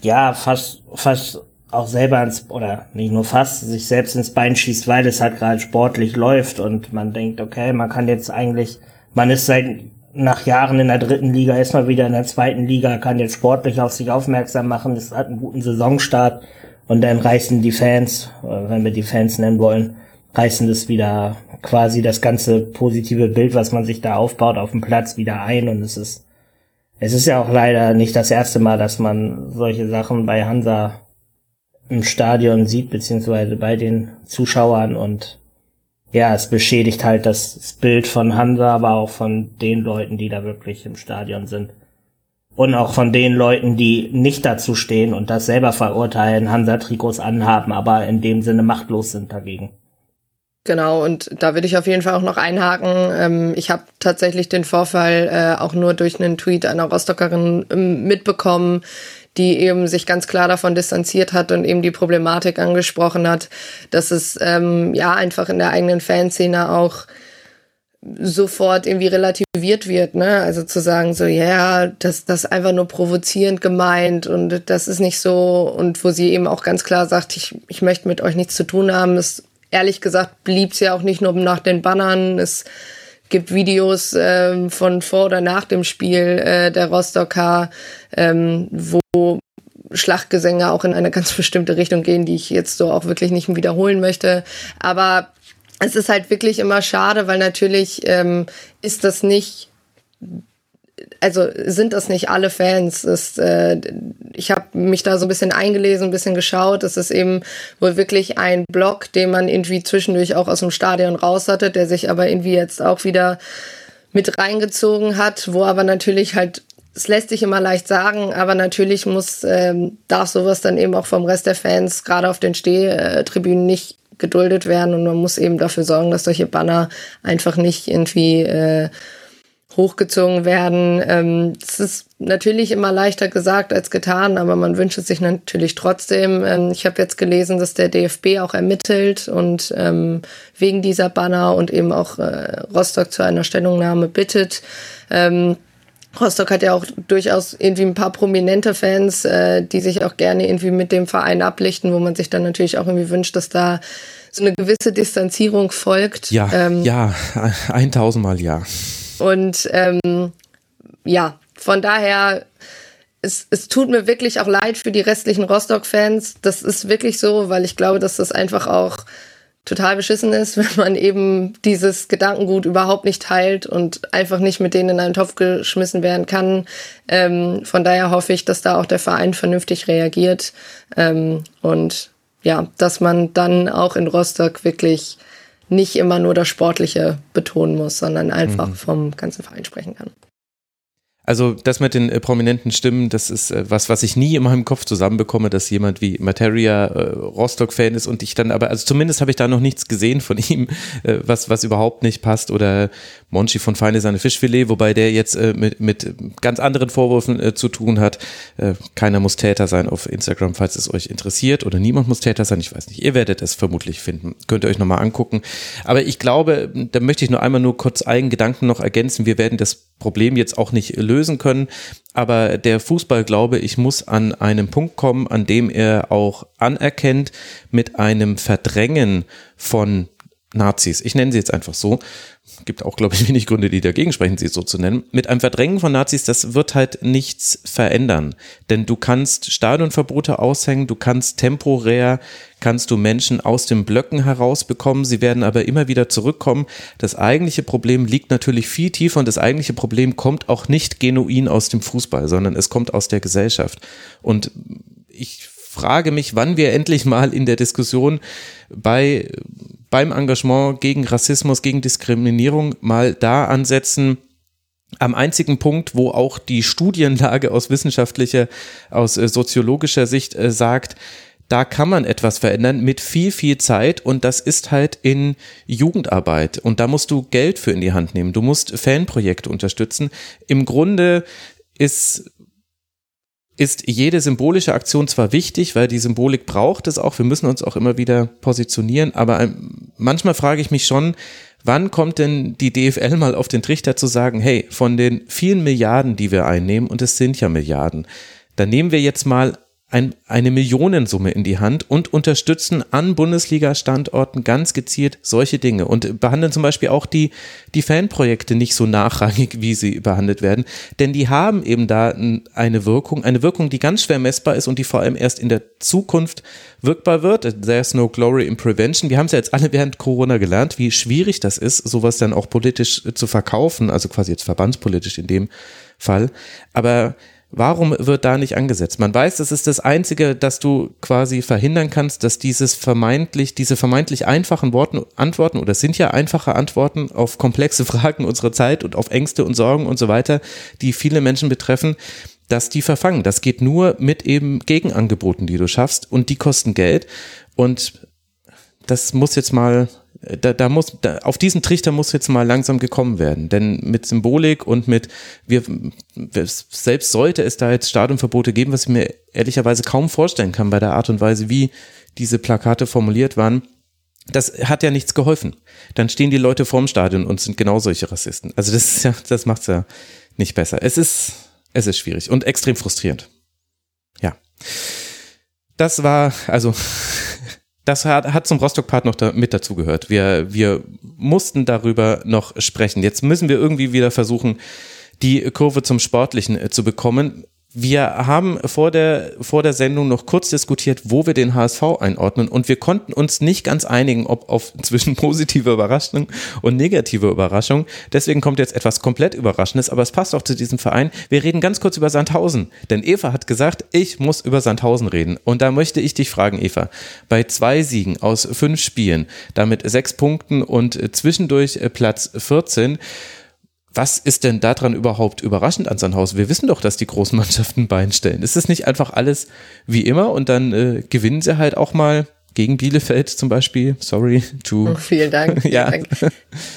C: ja, fast, fast auch selber ins, oder nicht nur fast, sich selbst ins Bein schießt, weil es halt gerade sportlich läuft und man denkt, okay, man kann jetzt eigentlich, man ist seit nach Jahren in der dritten Liga, ist mal wieder in der zweiten Liga, kann jetzt sportlich auf sich aufmerksam machen, es hat einen guten Saisonstart und dann reißen die Fans, wenn wir die Fans nennen wollen, reißen das wieder quasi das ganze positive Bild, was man sich da aufbaut, auf dem Platz wieder ein und es ist es ist ja auch leider nicht das erste Mal, dass man solche Sachen bei Hansa im Stadion sieht, beziehungsweise bei den Zuschauern und ja, es beschädigt halt das Bild von Hansa, aber auch von den Leuten, die da wirklich im Stadion sind. Und auch von den Leuten, die nicht dazu stehen und das selber verurteilen, Hansa-Trikots anhaben, aber in dem Sinne machtlos sind dagegen.
B: Genau, und da würde ich auf jeden Fall auch noch einhaken. Ähm, ich habe tatsächlich den Vorfall äh, auch nur durch einen Tweet einer Rostockerin ähm, mitbekommen, die eben sich ganz klar davon distanziert hat und eben die Problematik angesprochen hat, dass es ähm, ja einfach in der eigenen Fanszene auch sofort irgendwie relativiert wird, ne? Also zu sagen so, ja, das das einfach nur provozierend gemeint und das ist nicht so und wo sie eben auch ganz klar sagt, ich ich möchte mit euch nichts zu tun haben, es ehrlich gesagt blieb es ja auch nicht nur nach den Bannern. Es gibt Videos ähm, von vor oder nach dem Spiel äh, der Rostocker, ähm, wo Schlachtgesänge auch in eine ganz bestimmte Richtung gehen, die ich jetzt so auch wirklich nicht wiederholen möchte. Aber es ist halt wirklich immer schade, weil natürlich ähm, ist das nicht also sind das nicht alle Fans. Das, äh, ich habe mich da so ein bisschen eingelesen, ein bisschen geschaut. Das ist eben wohl wirklich ein Block, den man irgendwie zwischendurch auch aus dem Stadion raus hatte, der sich aber irgendwie jetzt auch wieder mit reingezogen hat, wo aber natürlich halt es lässt sich immer leicht sagen, aber natürlich muss ähm, darf sowas dann eben auch vom Rest der Fans gerade auf den Stehtribünen nicht geduldet werden und man muss eben dafür sorgen, dass solche Banner einfach nicht irgendwie äh, hochgezogen werden. Ähm, es ist natürlich immer leichter gesagt als getan, aber man wünscht es sich natürlich trotzdem. Ähm, ich habe jetzt gelesen, dass der DFB auch ermittelt und ähm, wegen dieser Banner und eben auch äh, Rostock zu einer Stellungnahme bittet. Ähm, Rostock hat ja auch durchaus irgendwie ein paar prominente Fans, äh, die sich auch gerne irgendwie mit dem Verein ablichten, wo man sich dann natürlich auch irgendwie wünscht, dass da so eine gewisse Distanzierung folgt.
A: Ja, ähm, ja, 1000 Mal ja.
B: Und ähm, ja, von daher, es, es tut mir wirklich auch leid für die restlichen Rostock-Fans. Das ist wirklich so, weil ich glaube, dass das einfach auch total beschissen ist, wenn man eben dieses Gedankengut überhaupt nicht teilt und einfach nicht mit denen in einen Topf geschmissen werden kann. Ähm, von daher hoffe ich, dass da auch der Verein vernünftig reagiert ähm, und ja, dass man dann auch in Rostock wirklich nicht immer nur das Sportliche betonen muss, sondern einfach mhm. vom ganzen Verein sprechen kann.
A: Also das mit den äh, prominenten Stimmen, das ist äh, was, was ich nie in meinem Kopf zusammenbekomme, dass jemand wie Materia äh, Rostock-Fan ist und ich dann aber, also zumindest habe ich da noch nichts gesehen von ihm, äh, was, was überhaupt nicht passt oder Monchi von Feine seine Fischfilet, wobei der jetzt äh, mit, mit ganz anderen Vorwürfen äh, zu tun hat. Äh, keiner muss Täter sein auf Instagram, falls es euch interessiert oder niemand muss Täter sein, ich weiß nicht, ihr werdet es vermutlich finden, könnt ihr euch nochmal angucken. Aber ich glaube, da möchte ich nur einmal nur kurz einen Gedanken noch ergänzen, wir werden das Problem jetzt auch nicht lösen können. Aber der Fußball, glaube ich, muss an einem Punkt kommen, an dem er auch anerkennt, mit einem Verdrängen von Nazis, ich nenne sie jetzt einfach so, gibt auch, glaube ich, wenig Gründe, die dagegen sprechen, sie so zu nennen. Mit einem Verdrängen von Nazis, das wird halt nichts verändern. Denn du kannst Stadionverbote aushängen, du kannst temporär, kannst du Menschen aus den Blöcken herausbekommen, sie werden aber immer wieder zurückkommen. Das eigentliche Problem liegt natürlich viel tiefer und das eigentliche Problem kommt auch nicht genuin aus dem Fußball, sondern es kommt aus der Gesellschaft. Und ich frage mich, wann wir endlich mal in der Diskussion bei beim Engagement gegen Rassismus, gegen Diskriminierung mal da ansetzen, am einzigen Punkt, wo auch die Studienlage aus wissenschaftlicher, aus äh, soziologischer Sicht äh, sagt, da kann man etwas verändern mit viel, viel Zeit und das ist halt in Jugendarbeit und da musst du Geld für in die Hand nehmen. Du musst Fanprojekte unterstützen. Im Grunde ist ist jede symbolische Aktion zwar wichtig, weil die Symbolik braucht es auch, wir müssen uns auch immer wieder positionieren, aber manchmal frage ich mich schon, wann kommt denn die DFL mal auf den Trichter zu sagen, hey, von den vielen Milliarden, die wir einnehmen, und es sind ja Milliarden, dann nehmen wir jetzt mal ein, eine Millionensumme in die Hand und unterstützen an Bundesliga-Standorten ganz gezielt solche Dinge und behandeln zum Beispiel auch die, die Fanprojekte nicht so nachrangig, wie sie behandelt werden, denn die haben eben da eine Wirkung, eine Wirkung, die ganz schwer messbar ist und die vor allem erst in der Zukunft wirkbar wird. There's no glory in prevention. Wir haben es ja jetzt alle während Corona gelernt, wie schwierig das ist, sowas dann auch politisch zu verkaufen, also quasi jetzt verbandspolitisch in dem Fall. Aber Warum wird da nicht angesetzt? Man weiß, das ist das Einzige, dass du quasi verhindern kannst, dass dieses vermeintlich, diese vermeintlich einfachen Worten, Antworten, oder sind ja einfache Antworten auf komplexe Fragen unserer Zeit und auf Ängste und Sorgen und so weiter, die viele Menschen betreffen, dass die verfangen. Das geht nur mit eben Gegenangeboten, die du schaffst und die kosten Geld. Und das muss jetzt mal da, da muss, da, auf diesen Trichter muss jetzt mal langsam gekommen werden. Denn mit Symbolik und mit, wir, selbst sollte es da jetzt Stadionverbote geben, was ich mir ehrlicherweise kaum vorstellen kann bei der Art und Weise, wie diese Plakate formuliert waren, das hat ja nichts geholfen. Dann stehen die Leute vorm Stadion und sind genau solche Rassisten. Also das ist ja, das macht's ja nicht besser. Es ist, es ist schwierig und extrem frustrierend. Ja. Das war, also das hat, hat zum Rostock-Part noch da, mit dazugehört. Wir, wir mussten darüber noch sprechen. Jetzt müssen wir irgendwie wieder versuchen, die Kurve zum Sportlichen äh, zu bekommen. Wir haben vor der, vor der Sendung noch kurz diskutiert, wo wir den HSV einordnen und wir konnten uns nicht ganz einigen, ob auf zwischen positive Überraschung und negative Überraschung. Deswegen kommt jetzt etwas komplett Überraschendes, aber es passt auch zu diesem Verein. Wir reden ganz kurz über Sandhausen, denn Eva hat gesagt, ich muss über Sandhausen reden. Und da möchte ich dich fragen, Eva, bei zwei Siegen aus fünf Spielen, damit sechs Punkten und zwischendurch Platz 14, was ist denn daran überhaupt überraschend an Sandhausen? Wir wissen doch, dass die großen Mannschaften Bein stellen. Ist es nicht einfach alles wie immer und dann äh, gewinnen sie halt auch mal gegen Bielefeld zum Beispiel. Sorry to.
B: Oh, vielen Dank. Vielen
A: ja.
B: Dank.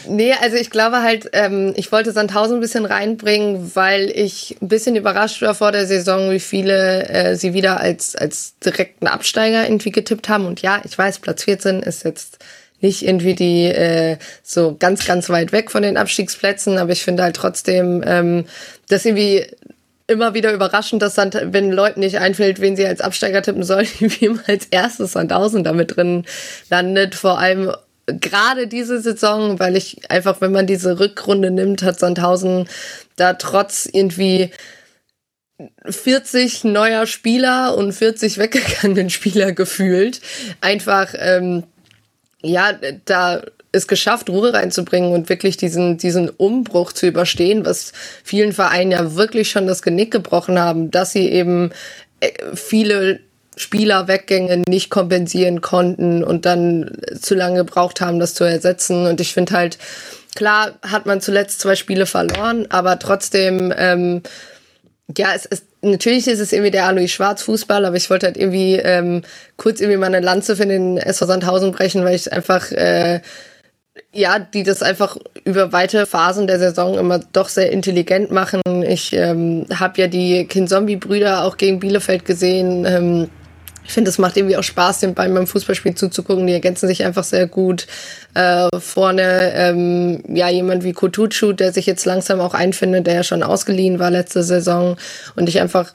B: Nee, also ich glaube halt, ähm, ich wollte Sandhausen ein bisschen reinbringen, weil ich ein bisschen überrascht war vor der Saison, wie viele äh, sie wieder als, als direkten Absteiger irgendwie getippt haben. Und ja, ich weiß, Platz 14 ist jetzt nicht irgendwie die äh, so ganz, ganz weit weg von den Abstiegsplätzen, aber ich finde halt trotzdem, ähm, dass irgendwie immer wieder überraschend, dass Sand wenn Leuten nicht einfällt, wen sie als Absteiger tippen sollen, wie immer als erstes Sandhausen damit drin landet. Vor allem gerade diese Saison, weil ich einfach, wenn man diese Rückrunde nimmt, hat Sandhausen da trotz irgendwie 40 neuer Spieler und 40 weggegangenen Spieler gefühlt einfach ähm, ja, da es geschafft, Ruhe reinzubringen und wirklich diesen, diesen Umbruch zu überstehen, was vielen Vereinen ja wirklich schon das Genick gebrochen haben, dass sie eben äh, viele Spielerweggänge nicht kompensieren konnten und dann zu lange gebraucht haben, das zu ersetzen. Und ich finde halt, klar hat man zuletzt zwei Spiele verloren, aber trotzdem ähm, ja, es ist, natürlich ist es irgendwie der Alois Schwarz Fußball, aber ich wollte halt irgendwie ähm, kurz irgendwie mal eine Lanze für den SV Sandhausen brechen, weil ich einfach, äh, ja, die das einfach über weite Phasen der Saison immer doch sehr intelligent machen. Ich ähm, habe ja die Kinzombie-Brüder auch gegen Bielefeld gesehen. Ähm, ich finde, es macht irgendwie auch Spaß, den beiden beim Fußballspiel zuzugucken. Die ergänzen sich einfach sehr gut. Äh, vorne, ähm, ja, jemand wie Kutucu, der sich jetzt langsam auch einfindet, der ja schon ausgeliehen war letzte Saison. Und ich einfach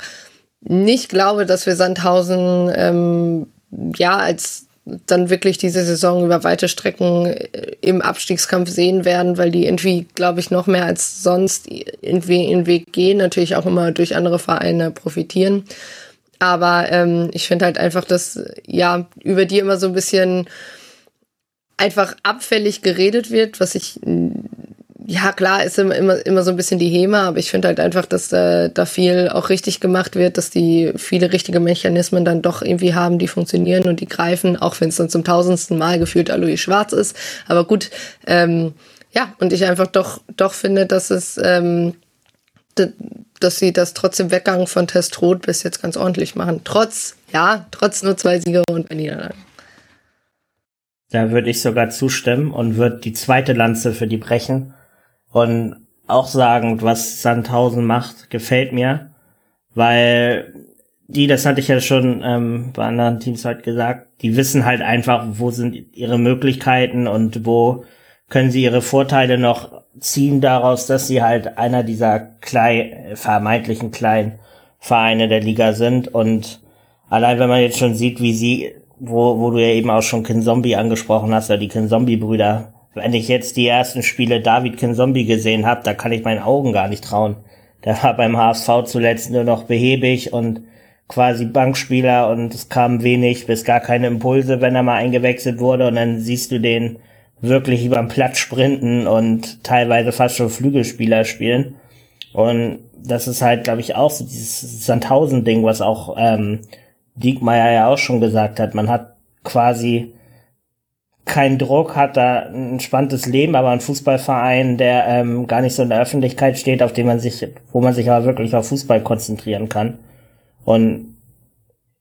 B: nicht glaube, dass wir Sandhausen, ähm, ja, als dann wirklich diese Saison über weite Strecken äh, im Abstiegskampf sehen werden, weil die irgendwie, glaube ich, noch mehr als sonst irgendwie in den Weg gehen, natürlich auch immer durch andere Vereine profitieren. Aber ähm, ich finde halt einfach, dass ja über die immer so ein bisschen einfach abfällig geredet wird, was ich ja klar ist immer immer, immer so ein bisschen die Hema, aber ich finde halt einfach, dass da, da viel auch richtig gemacht wird, dass die viele richtige Mechanismen dann doch irgendwie haben, die funktionieren und die greifen, auch wenn es dann zum tausendsten Mal gefühlt Alois Schwarz ist. Aber gut, ähm, ja, und ich einfach doch doch finde, dass es ähm, dass sie das trotz Weggang von Testrot bis jetzt ganz ordentlich machen. Trotz, ja, trotz nur zwei Siege und ein Niederlage.
C: Da würde ich sogar zustimmen und würde die zweite Lanze für die brechen und auch sagen, was Sandhausen macht, gefällt mir, weil die, das hatte ich ja schon ähm, bei anderen Teams halt gesagt, die wissen halt einfach, wo sind ihre Möglichkeiten und wo können sie ihre Vorteile noch ziehen daraus, dass sie halt einer dieser klein, vermeintlichen kleinen Vereine der Liga sind und allein wenn man jetzt schon sieht, wie sie, wo, wo du ja eben auch schon Kin Zombie angesprochen hast, oder die Kin Zombie Brüder, wenn ich jetzt die ersten Spiele David Kin Zombie gesehen habe, da kann ich meinen Augen gar nicht trauen. Der war beim HSV zuletzt nur noch behäbig und quasi Bankspieler und es kam wenig bis gar keine Impulse, wenn er mal eingewechselt wurde und dann siehst du den wirklich über den Platz sprinten und teilweise fast schon Flügelspieler spielen. Und das ist halt, glaube ich, auch so dieses Sandhausen-Ding, was auch ähm, Diekmeyer ja auch schon gesagt hat. Man hat quasi keinen Druck, hat da ein entspanntes Leben, aber ein Fußballverein, der ähm, gar nicht so in der Öffentlichkeit steht, auf dem man sich, wo man sich aber wirklich auf Fußball konzentrieren kann. Und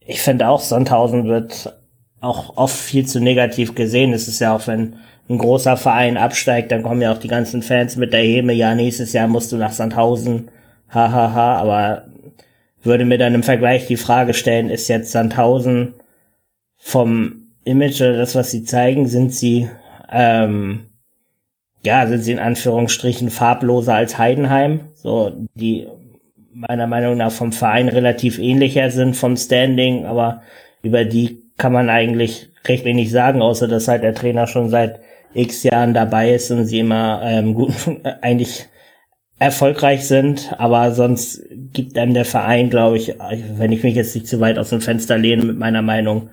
C: ich finde auch, Sandhausen wird auch oft viel zu negativ gesehen. Es ist ja auch, wenn ein großer Verein absteigt, dann kommen ja auch die ganzen Fans mit der Heme, ja, nächstes Jahr musst du nach Sandhausen, hahaha, ha, ha. aber würde mir dann im Vergleich die Frage stellen, ist jetzt Sandhausen vom Image oder das, was sie zeigen, sind sie, ähm, ja, sind sie in Anführungsstrichen farbloser als Heidenheim, so, die meiner Meinung nach vom Verein relativ ähnlicher sind vom Standing, aber über die kann man eigentlich recht wenig sagen, außer dass halt der Trainer schon seit x Jahren dabei ist und sie immer ähm, gut, eigentlich erfolgreich sind, aber sonst gibt einem der Verein, glaube ich, wenn ich mich jetzt nicht zu weit aus dem Fenster lehne mit meiner Meinung,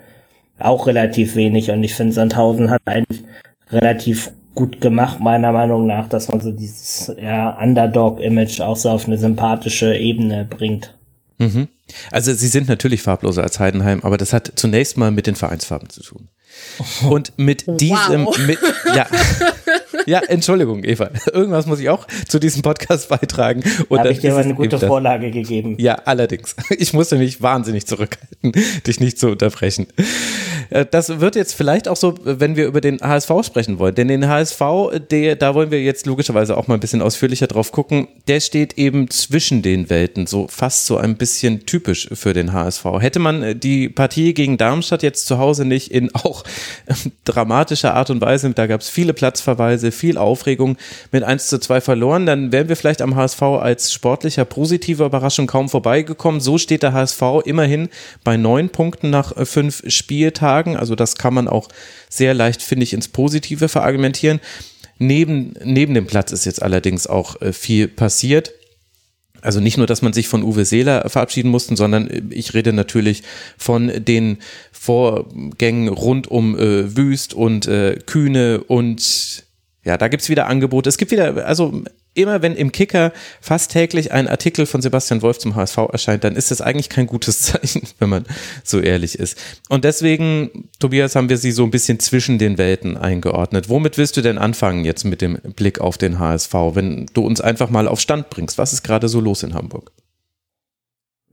C: auch relativ wenig. Und ich finde, Sandhausen hat eigentlich relativ gut gemacht, meiner Meinung nach, dass man so dieses ja, Underdog-Image auch so auf eine sympathische Ebene bringt.
A: Mhm. Also sie sind natürlich farbloser als Heidenheim, aber das hat zunächst mal mit den Vereinsfarben zu tun. Und mit diesem, wow. mit, ja, ja, Entschuldigung, Eva. Irgendwas muss ich auch zu diesem Podcast beitragen.
C: Und Habe ich dir aber eine gute Vorlage gegeben.
A: Ja, allerdings. Ich musste mich wahnsinnig zurückhalten, dich nicht zu unterbrechen. Äh, das wird jetzt vielleicht auch so, wenn wir über den HSV sprechen wollen. Denn den HSV, der, da wollen wir jetzt logischerweise auch mal ein bisschen ausführlicher drauf gucken, der steht eben zwischen den Welten, so fast so ein bisschen typisch für den HSV. Hätte man äh, die Partie gegen Darmstadt jetzt zu Hause nicht in auch dramatischer Art und Weise, da gab es viele Platzverweise, viel Aufregung, mit 1 zu 2 verloren, dann wären wir vielleicht am HSV als sportlicher positiver Überraschung kaum vorbeigekommen. So steht der HSV immerhin bei neun Punkten nach äh, fünf Spieltagen. Also das kann man auch sehr leicht, finde ich, ins Positive verargumentieren. Neben, neben dem Platz ist jetzt allerdings auch äh, viel passiert. Also nicht nur, dass man sich von Uwe Seeler verabschieden musste, sondern äh, ich rede natürlich von den Vorgängen rund um äh, Wüst und äh, Kühne und ja, da gibt's wieder Angebote. Es gibt wieder, also immer wenn im Kicker fast täglich ein Artikel von Sebastian Wolf zum HSV erscheint, dann ist das eigentlich kein gutes Zeichen, wenn man so ehrlich ist. Und deswegen, Tobias, haben wir sie so ein bisschen zwischen den Welten eingeordnet. Womit willst du denn anfangen jetzt mit dem Blick auf den HSV, wenn du uns einfach mal auf Stand bringst? Was ist gerade so los in Hamburg?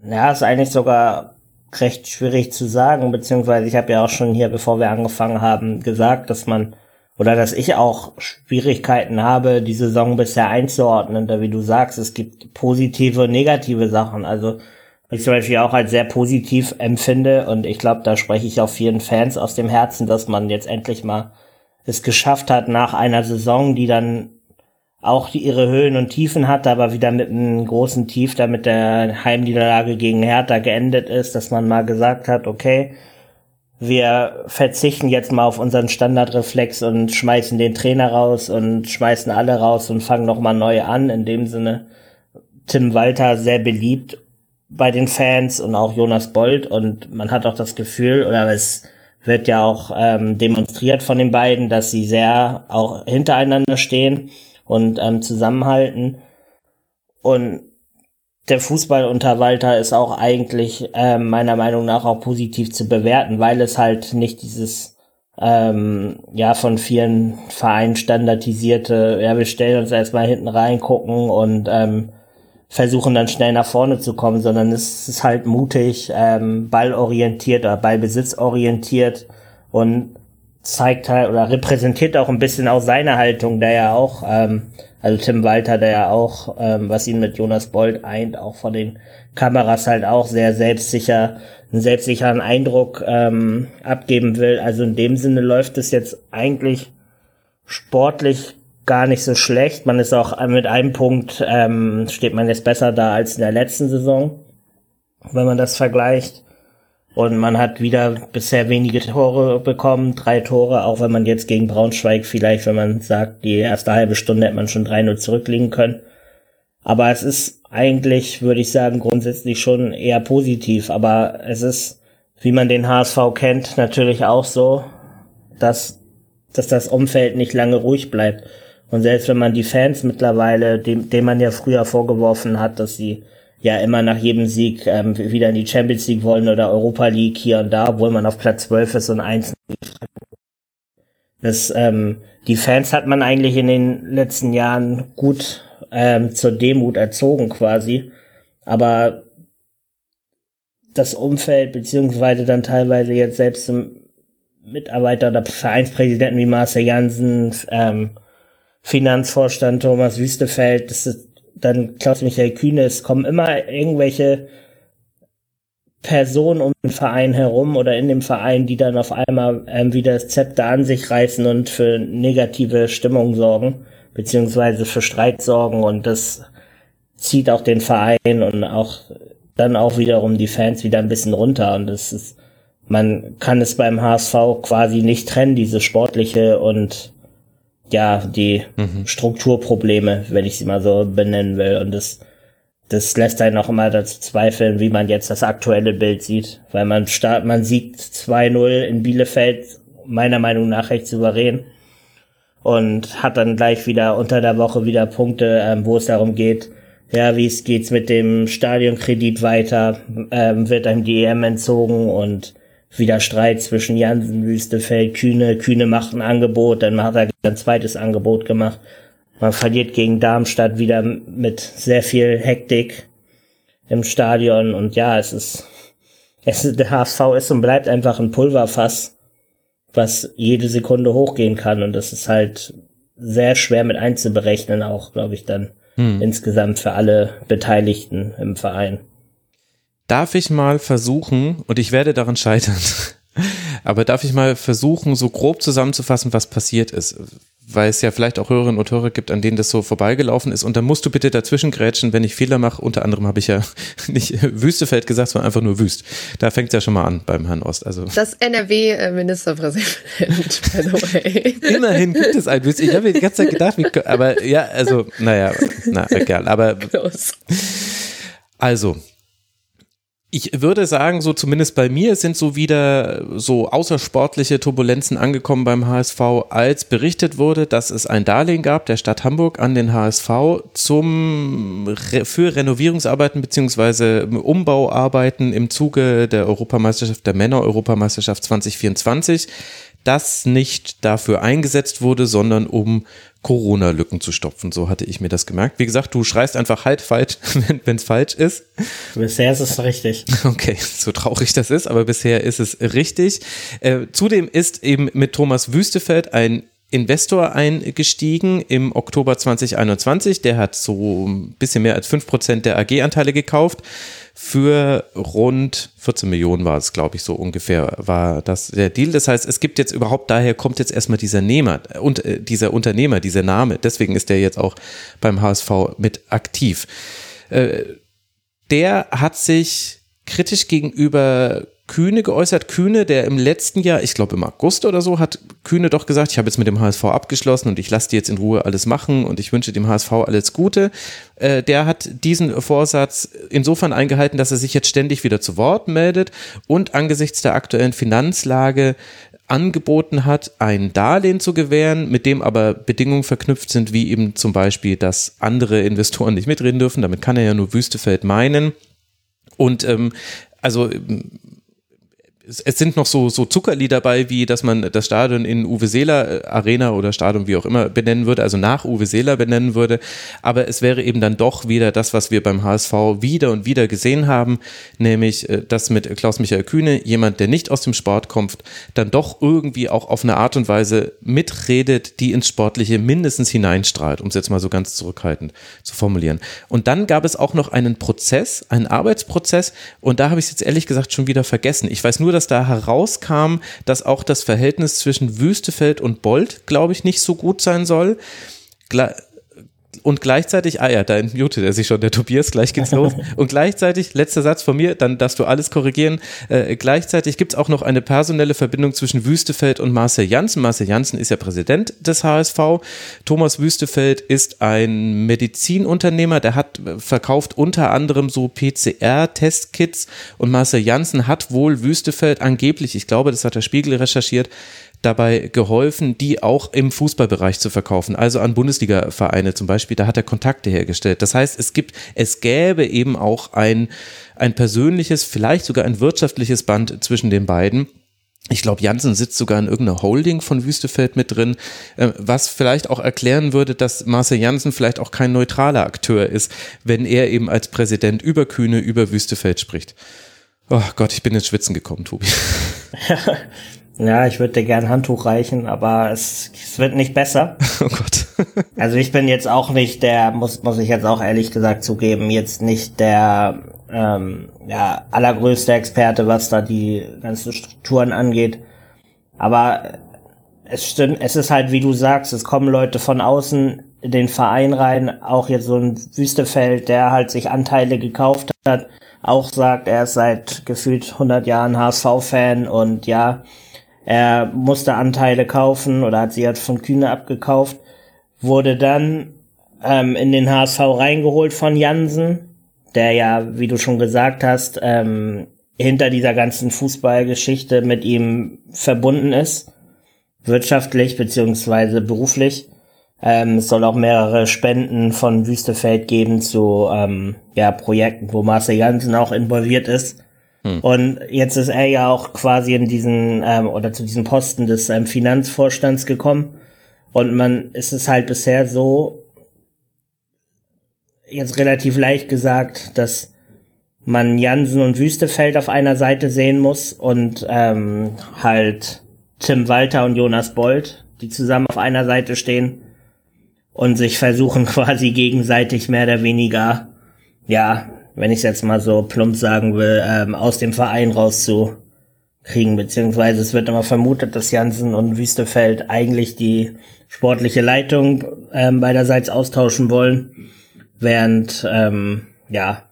C: Ja, ist eigentlich sogar recht schwierig zu sagen, beziehungsweise ich habe ja auch schon hier, bevor wir angefangen haben, gesagt, dass man oder dass ich auch Schwierigkeiten habe, die Saison bisher einzuordnen. Da wie du sagst, es gibt positive und negative Sachen. Also ich zum Beispiel auch als sehr positiv empfinde und ich glaube, da spreche ich auch vielen Fans aus dem Herzen, dass man jetzt endlich mal es geschafft hat nach einer Saison, die dann auch die, ihre Höhen und Tiefen hat, aber wieder mit einem großen Tief, da mit der Heimniederlage gegen Hertha geendet ist, dass man mal gesagt hat, okay, wir verzichten jetzt mal auf unseren Standardreflex und schmeißen den Trainer raus und schmeißen alle raus und fangen nochmal neu an. In dem Sinne, Tim Walter sehr beliebt bei den Fans und auch Jonas Bold und man hat auch das Gefühl, oder es wird ja auch ähm, demonstriert von den beiden, dass sie sehr auch hintereinander stehen und ähm, zusammenhalten. Und der Fußball unter Walter ist auch eigentlich äh, meiner Meinung nach auch positiv zu bewerten, weil es halt nicht dieses ähm, ja von vielen Vereinen standardisierte, ja wir stellen uns erstmal hinten reingucken und ähm, versuchen dann schnell nach vorne zu kommen, sondern es ist halt mutig, ähm, ballorientiert oder ballbesitzorientiert und zeigt halt oder repräsentiert auch ein bisschen auch seine Haltung, der ja auch ähm, also Tim Walter, der ja auch, ähm, was ihn mit Jonas Bold eint, auch von den Kameras halt auch sehr selbstsicher, einen selbstsicheren Eindruck ähm, abgeben will. Also in dem Sinne läuft es jetzt eigentlich sportlich gar nicht so schlecht. Man ist auch mit einem Punkt, ähm, steht man jetzt besser da als in der letzten Saison, wenn man das vergleicht. Und man hat wieder bisher wenige Tore bekommen, drei Tore, auch wenn man jetzt gegen Braunschweig vielleicht, wenn man sagt, die erste halbe Stunde hätte man schon 3-0 zurückliegen können. Aber es ist eigentlich, würde ich sagen, grundsätzlich schon eher positiv. Aber es ist, wie man den HSV kennt, natürlich auch so, dass, dass das Umfeld nicht lange ruhig bleibt. Und selbst wenn man die Fans mittlerweile, dem, dem man ja früher vorgeworfen hat, dass sie ja immer nach jedem Sieg ähm, wieder in die Champions League wollen oder Europa League hier und da, obwohl man auf Platz 12 ist und eins. Das, ähm, die Fans hat man eigentlich in den letzten Jahren gut ähm, zur Demut erzogen quasi. Aber das Umfeld, beziehungsweise dann teilweise jetzt selbst Mitarbeiter oder Vereinspräsidenten wie Marcel Jansen, ähm, Finanzvorstand Thomas Wüstefeld, das ist dann Klaus-Michael Kühne, es kommen immer irgendwelche Personen um den Verein herum oder in dem Verein, die dann auf einmal ähm, wieder das Zepter an sich reißen und für negative Stimmung sorgen, beziehungsweise für Streit sorgen. Und das zieht auch den Verein und auch dann auch wiederum die Fans wieder ein bisschen runter. Und das ist, man kann es beim HSV quasi nicht trennen, diese sportliche und ja, die mhm. Strukturprobleme, wenn ich sie mal so benennen will. Und das, das lässt einen auch immer dazu zweifeln, wie man jetzt das aktuelle Bild sieht. Weil man start, man sieht 2-0 in Bielefeld, meiner Meinung nach recht souverän. Und hat dann gleich wieder unter der Woche wieder Punkte, ähm, wo es darum geht, ja, wie es geht's mit dem Stadionkredit weiter, ähm, wird einem die EM entzogen und wieder Streit zwischen Jansen, Wüstefeld, Kühne. Kühne macht ein Angebot, dann hat er ein zweites Angebot gemacht. Man verliert gegen Darmstadt wieder mit sehr viel Hektik im Stadion und ja, es ist, es ist, der HSV ist und bleibt einfach ein Pulverfass, was jede Sekunde hochgehen kann und das ist halt sehr schwer mit einzuberechnen auch, glaube ich, dann hm. insgesamt für alle Beteiligten im Verein.
A: Darf ich mal versuchen, und ich werde daran scheitern, aber darf ich mal versuchen, so grob zusammenzufassen, was passiert ist? Weil es ja vielleicht auch Hörerinnen und Hörer gibt, an denen das so vorbeigelaufen ist. Und dann musst du bitte dazwischen grätschen, wenn ich Fehler mache. Unter anderem habe ich ja nicht Wüstefeld gesagt, sondern einfach nur Wüst. Da fängt es ja schon mal an beim Herrn Ost. Also
B: das NRW-Ministerpräsident, by the way.
A: Immerhin gibt es ein Wüst. Ich habe die ganze Zeit gedacht, wie, aber ja, also, naja, na, egal. Aber. Close. Also, ich würde sagen, so zumindest bei mir sind so wieder so außersportliche Turbulenzen angekommen beim HSV, als berichtet wurde, dass es ein Darlehen gab der Stadt Hamburg an den HSV zum für Renovierungsarbeiten beziehungsweise Umbauarbeiten im Zuge der Europameisterschaft der Männer Europameisterschaft 2024 das nicht dafür eingesetzt wurde, sondern um Corona-Lücken zu stopfen. So hatte ich mir das gemerkt. Wie gesagt, du schreist einfach halt falsch, wenn es falsch ist.
C: Bisher ist es richtig.
A: Okay, so traurig das ist, aber bisher ist es richtig. Äh, zudem ist eben mit Thomas Wüstefeld ein Investor eingestiegen im Oktober 2021. Der hat so ein bisschen mehr als fünf Prozent der AG-Anteile gekauft für rund 14 Millionen war es, glaube ich, so ungefähr war das der Deal. Das heißt, es gibt jetzt überhaupt, daher kommt jetzt erstmal dieser Nehmer und äh, dieser Unternehmer, dieser Name. Deswegen ist der jetzt auch beim HSV mit aktiv. Äh, der hat sich kritisch gegenüber Kühne geäußert. Kühne, der im letzten Jahr, ich glaube im August oder so, hat Kühne doch gesagt, ich habe jetzt mit dem HSV abgeschlossen und ich lasse die jetzt in Ruhe alles machen und ich wünsche dem HSV alles Gute. Äh, der hat diesen Vorsatz insofern eingehalten, dass er sich jetzt ständig wieder zu Wort meldet und angesichts der aktuellen Finanzlage angeboten hat, ein Darlehen zu gewähren, mit dem aber Bedingungen verknüpft sind, wie eben zum Beispiel, dass andere Investoren nicht mitreden dürfen. Damit kann er ja nur Wüstefeld meinen. Und ähm, also es sind noch so, so Zuckerli dabei, wie dass man das Stadion in Uwe Seeler äh, Arena oder Stadion wie auch immer benennen würde, also nach Uwe Seeler benennen würde. Aber es wäre eben dann doch wieder das, was wir beim HSV wieder und wieder gesehen haben, nämlich äh, das mit Klaus-Michael Kühne, jemand, der nicht aus dem Sport kommt, dann doch irgendwie auch auf eine Art und Weise mitredet, die ins Sportliche mindestens hineinstrahlt, um es jetzt mal so ganz zurückhaltend zu formulieren. Und dann gab es auch noch einen Prozess, einen Arbeitsprozess, und da habe ich es jetzt ehrlich gesagt schon wieder vergessen. Ich weiß nur, dass dass da herauskam, dass auch das Verhältnis zwischen Wüstefeld und Bolt, glaube ich, nicht so gut sein soll. Und gleichzeitig, ah ja, da mutet er sich schon, der Tobias, gleich geht's los. Und gleichzeitig, letzter Satz von mir, dann darfst du alles korrigieren. Äh, gleichzeitig gibt's auch noch eine personelle Verbindung zwischen Wüstefeld und Marcel Janssen. Marcel Janssen ist ja Präsident des HSV. Thomas Wüstefeld ist ein Medizinunternehmer, der hat äh, verkauft unter anderem so PCR-Testkits und Marcel Janssen hat wohl Wüstefeld angeblich, ich glaube, das hat der Spiegel recherchiert, dabei geholfen, die auch im Fußballbereich zu verkaufen, also an Bundesliga-Vereine zum Beispiel. Da hat er Kontakte hergestellt. Das heißt, es gibt, es gäbe eben auch ein, ein persönliches, vielleicht sogar ein wirtschaftliches Band zwischen den beiden. Ich glaube, Janssen sitzt sogar in irgendeiner Holding von Wüstefeld mit drin, äh, was vielleicht auch erklären würde, dass Marcel Janssen vielleicht auch kein neutraler Akteur ist, wenn er eben als Präsident über Kühne, über Wüstefeld spricht. Oh Gott, ich bin ins Schwitzen gekommen, Tobi.
C: Ja, ich würde dir gern Handtuch reichen, aber es, es wird nicht besser. Oh Gott. also ich bin jetzt auch nicht der, muss, muss ich jetzt auch ehrlich gesagt zugeben, jetzt nicht der ähm, ja, allergrößte Experte, was da die ganzen Strukturen angeht. Aber es stimmt, es ist halt, wie du sagst, es kommen Leute von außen in den Verein rein, auch jetzt so ein Wüstefeld, der halt sich Anteile gekauft hat, auch sagt, er ist seit gefühlt 100 Jahren HSV-Fan und ja, Er musste Anteile kaufen oder hat sie halt von Kühne abgekauft, wurde dann ähm, in den HSV reingeholt von Jansen, der ja, wie du schon gesagt hast, ähm, hinter dieser ganzen Fußballgeschichte mit ihm verbunden ist, wirtschaftlich beziehungsweise beruflich. Ähm, es soll auch mehrere Spenden von Wüstefeld geben zu ähm, ja, Projekten, wo Marcel Jansen auch involviert ist. Hm. Und jetzt ist er ja auch quasi in diesen ähm, oder zu diesem Posten des ähm, Finanzvorstands gekommen. Und man ist es halt bisher so, jetzt relativ leicht gesagt, dass man Jansen und Wüstefeld auf einer Seite sehen muss und ähm, halt Tim Walter und Jonas Bold, die zusammen auf einer Seite stehen und sich versuchen quasi gegenseitig mehr oder weniger, ja, wenn ich es jetzt mal so plump sagen will, ähm, aus dem Verein rauszukriegen. Beziehungsweise es wird immer vermutet, dass Jansen und Wüstefeld eigentlich die sportliche Leitung ähm, beiderseits austauschen wollen, während ähm, ja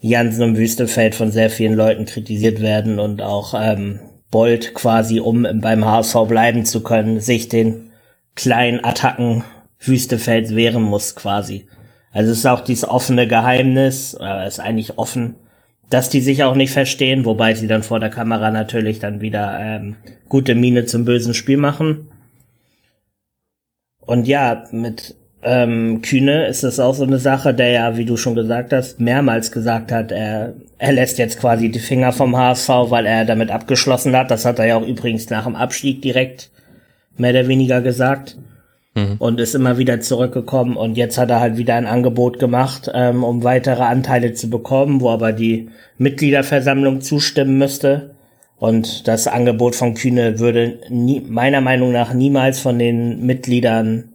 C: Jansen und Wüstefeld von sehr vielen Leuten kritisiert werden und auch ähm, Bolt quasi, um beim HSV bleiben zu können, sich den kleinen Attacken Wüstefelds wehren muss quasi. Also es ist auch dieses offene Geheimnis, äh, ist eigentlich offen, dass die sich auch nicht verstehen, wobei sie dann vor der Kamera natürlich dann wieder ähm, gute Miene zum bösen Spiel machen. Und ja, mit ähm, Kühne ist es auch so eine Sache, der ja, wie du schon gesagt hast, mehrmals gesagt hat, er, er lässt jetzt quasi die Finger vom HSV, weil er damit abgeschlossen hat. Das hat er ja auch übrigens nach dem Abstieg direkt mehr oder weniger gesagt mhm. und ist immer wieder zurückgekommen und jetzt hat er halt wieder ein Angebot gemacht, ähm, um weitere Anteile zu bekommen, wo aber die Mitgliederversammlung zustimmen müsste. Und das Angebot von Kühne würde nie, meiner Meinung nach niemals von den Mitgliedern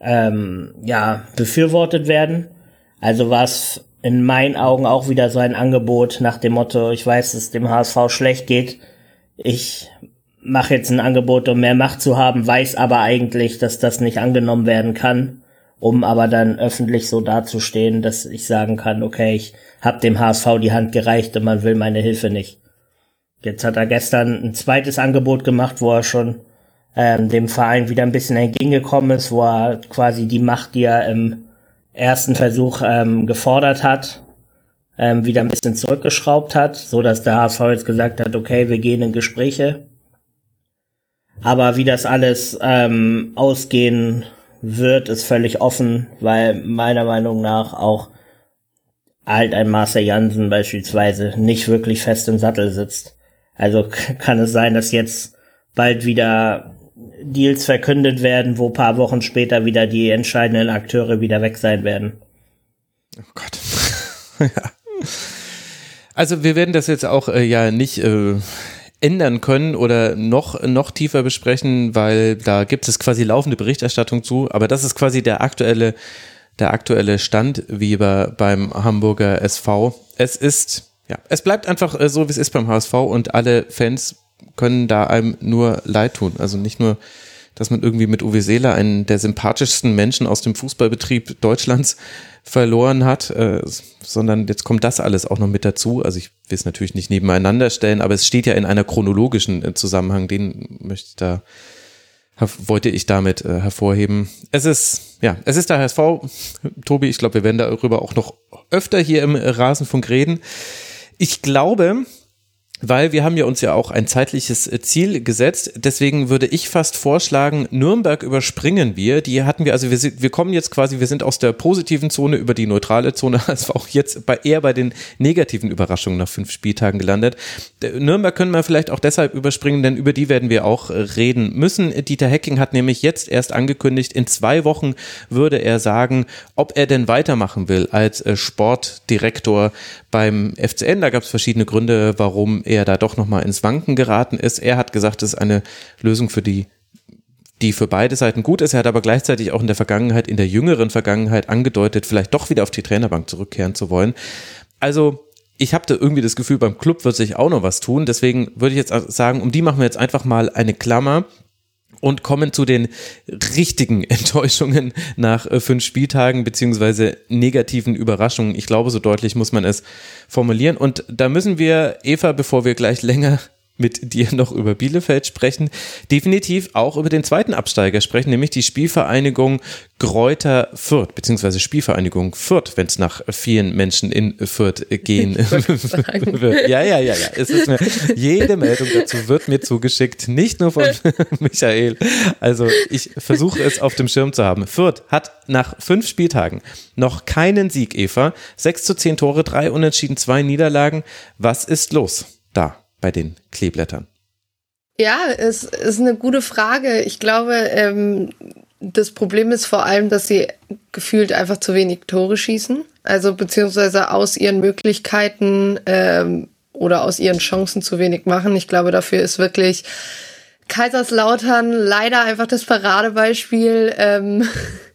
C: ähm, ja befürwortet werden. Also war es in meinen Augen auch wieder so ein Angebot nach dem Motto, ich weiß, dass es dem HSV schlecht geht. Ich mache jetzt ein Angebot, um mehr Macht zu haben, weiß aber eigentlich, dass das nicht angenommen werden kann, um aber dann öffentlich so dazustehen, dass ich sagen kann, okay, ich habe dem HSV die Hand gereicht und man will meine Hilfe nicht. Jetzt hat er gestern ein zweites Angebot gemacht, wo er schon ähm, dem Verein wieder ein bisschen entgegengekommen ist, wo er quasi die Macht, die er im ersten Versuch ähm, gefordert hat, ähm, wieder ein bisschen zurückgeschraubt hat, so dass der HSV jetzt gesagt hat, okay, wir gehen in Gespräche aber wie das alles ähm, ausgehen wird, ist völlig offen, weil meiner Meinung nach auch halt ein Marcel Jansen beispielsweise nicht wirklich fest im Sattel sitzt. Also kann es sein, dass jetzt bald wieder Deals verkündet werden, wo paar Wochen später wieder die entscheidenden Akteure wieder weg sein werden.
A: Oh Gott. ja. Also wir werden das jetzt auch äh, ja nicht äh, ändern können oder noch, noch tiefer besprechen, weil da gibt es quasi laufende Berichterstattung zu. Aber das ist quasi der aktuelle, der aktuelle Stand wie bei, beim Hamburger SV. Es ist, ja, es bleibt einfach äh, so, wie es ist beim HSV und alle Fans können da einem nur leid tun. Also nicht nur dass man irgendwie mit Uwe Seeler einen der sympathischsten Menschen aus dem Fußballbetrieb Deutschlands verloren hat, äh, sondern jetzt kommt das alles auch noch mit dazu. Also ich will es natürlich nicht nebeneinander stellen, aber es steht ja in einer chronologischen äh, Zusammenhang, den möchte ich da wollte ich damit äh, hervorheben. Es ist, ja, es ist der HSV. Tobi, ich glaube, wir werden darüber auch noch öfter hier im Rasenfunk reden. Ich glaube, weil wir haben ja uns ja auch ein zeitliches äh, Ziel gesetzt. Deswegen würde ich fast vorschlagen, Nürnberg überspringen wir. Die hatten wir, also wir, sind, wir kommen jetzt quasi, wir sind aus der positiven Zone über die neutrale Zone, also auch jetzt bei, eher bei den negativen Überraschungen nach fünf Spieltagen gelandet. Nürnberg können wir vielleicht auch deshalb überspringen, denn über die werden wir auch reden müssen. Dieter Hecking hat nämlich jetzt erst angekündigt, in zwei Wochen würde er sagen, ob er denn weitermachen will als äh, Sportdirektor beim FCN. Da gab es verschiedene Gründe, warum er da doch nochmal ins Wanken geraten ist. Er hat gesagt, es ist eine Lösung für die die für beide Seiten gut ist. Er hat aber gleichzeitig auch in der Vergangenheit, in der jüngeren Vergangenheit angedeutet, vielleicht doch wieder auf die Trainerbank zurückkehren zu wollen. Also ich habe da irgendwie das Gefühl, beim Club wird sich auch noch was tun. Deswegen würde ich jetzt sagen, um die machen wir jetzt einfach mal eine Klammer und kommen zu den richtigen Enttäuschungen nach äh, fünf Spieltagen beziehungsweise negativen Überraschungen. Ich glaube, so deutlich muss man es formulieren. Und da müssen wir, Eva, bevor wir gleich länger mit dir noch über Bielefeld sprechen, definitiv auch über den zweiten Absteiger sprechen, nämlich die Spielvereinigung Gräuter Fürth, beziehungsweise Spielvereinigung Fürth, wenn es nach vielen Menschen in Fürth gehen wird. Ja, ja, ja, ja. Es ist mir, jede Meldung dazu wird mir zugeschickt, nicht nur von Michael. Also ich versuche es auf dem Schirm zu haben. Fürth hat nach fünf Spieltagen noch keinen Sieg, Eva. Sechs zu zehn Tore, drei Unentschieden, zwei Niederlagen. Was ist los da? Bei den Kleeblättern?
B: Ja, es ist eine gute Frage. Ich glaube, ähm, das Problem ist vor allem, dass sie gefühlt einfach zu wenig Tore schießen. Also beziehungsweise aus ihren Möglichkeiten ähm, oder aus ihren Chancen zu wenig machen. Ich glaube, dafür ist wirklich Kaiserslautern leider einfach das Paradebeispiel. Ähm,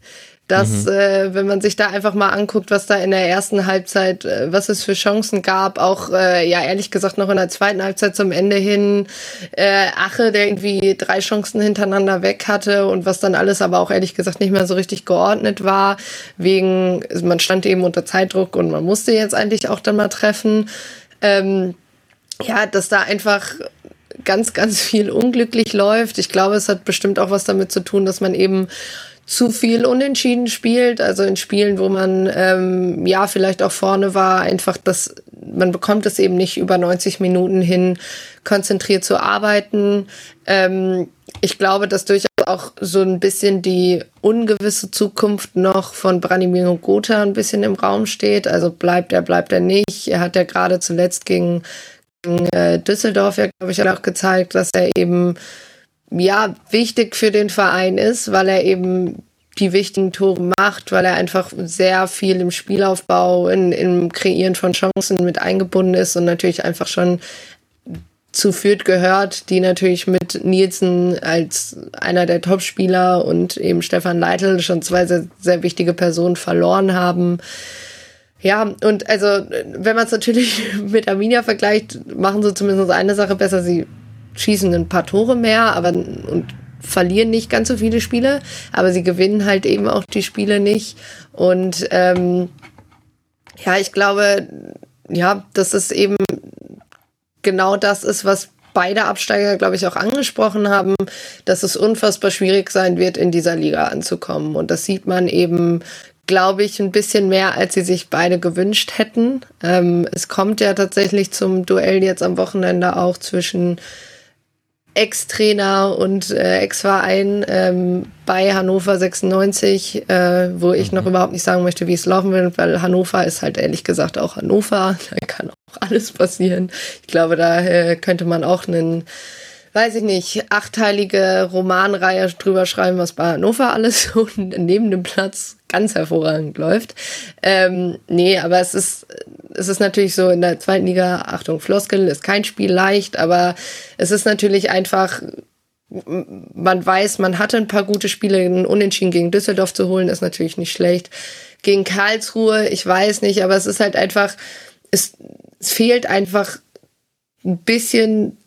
B: dass, mhm. äh, wenn man sich da einfach mal anguckt, was da in der ersten Halbzeit, äh, was es für Chancen gab, auch äh, ja ehrlich gesagt noch in der zweiten Halbzeit zum Ende hin, äh, Ache, der irgendwie drei Chancen hintereinander weg hatte und was dann alles aber auch ehrlich gesagt nicht mehr so richtig geordnet war, wegen, man stand eben unter Zeitdruck und man musste jetzt eigentlich auch dann mal treffen. Ähm, ja, dass da einfach ganz, ganz viel unglücklich läuft. Ich glaube, es hat bestimmt auch was damit zu tun, dass man eben zu viel unentschieden spielt, also in Spielen, wo man ähm, ja vielleicht auch vorne war, einfach das, man bekommt es eben nicht über 90 Minuten hin, konzentriert zu arbeiten. Ähm, ich glaube, dass durchaus auch so ein bisschen die ungewisse Zukunft noch von Branimir Gotha ein bisschen im Raum steht. Also bleibt er, bleibt er nicht. Er hat ja gerade zuletzt gegen, gegen äh, Düsseldorf ja, glaube ich, auch gezeigt, dass er eben ja, wichtig für den Verein ist, weil er eben die wichtigen Tore macht, weil er einfach sehr viel im Spielaufbau, in, im Kreieren von Chancen mit eingebunden ist und natürlich einfach schon zu Fürth gehört, die natürlich mit Nielsen als einer der Topspieler und eben Stefan Leitl schon zwei sehr, sehr wichtige Personen verloren haben. Ja, und also, wenn man es natürlich mit Arminia vergleicht, machen sie zumindest eine Sache besser. Sie schießen ein paar Tore mehr, aber und verlieren nicht ganz so viele Spiele, aber sie gewinnen halt eben auch die Spiele nicht. Und ähm, ja, ich glaube, ja, das ist eben genau das ist, was beide Absteiger, glaube ich, auch angesprochen haben, dass es unfassbar schwierig sein wird, in dieser Liga anzukommen. Und das sieht man eben, glaube ich, ein bisschen mehr, als sie sich beide gewünscht hätten. Ähm, es kommt ja tatsächlich zum Duell jetzt am Wochenende auch zwischen Ex-Trainer und äh, Ex-Verein ähm, bei Hannover 96, äh, wo ich mhm. noch überhaupt nicht sagen möchte, wie es laufen wird, weil Hannover ist halt ehrlich gesagt auch Hannover. Da kann auch alles passieren. Ich glaube, da äh, könnte man auch einen weiß ich nicht, achteilige Romanreihe drüber schreiben, was bei Hannover alles so neben dem Platz ganz hervorragend läuft. Ähm, nee, aber es ist, es ist natürlich so in der zweiten Liga, Achtung, Floskel, ist kein Spiel leicht, aber es ist natürlich einfach, man weiß, man hatte ein paar gute Spiele, einen Unentschieden gegen Düsseldorf zu holen, ist natürlich nicht schlecht. Gegen Karlsruhe, ich weiß nicht, aber es ist halt einfach, es, es fehlt einfach ein bisschen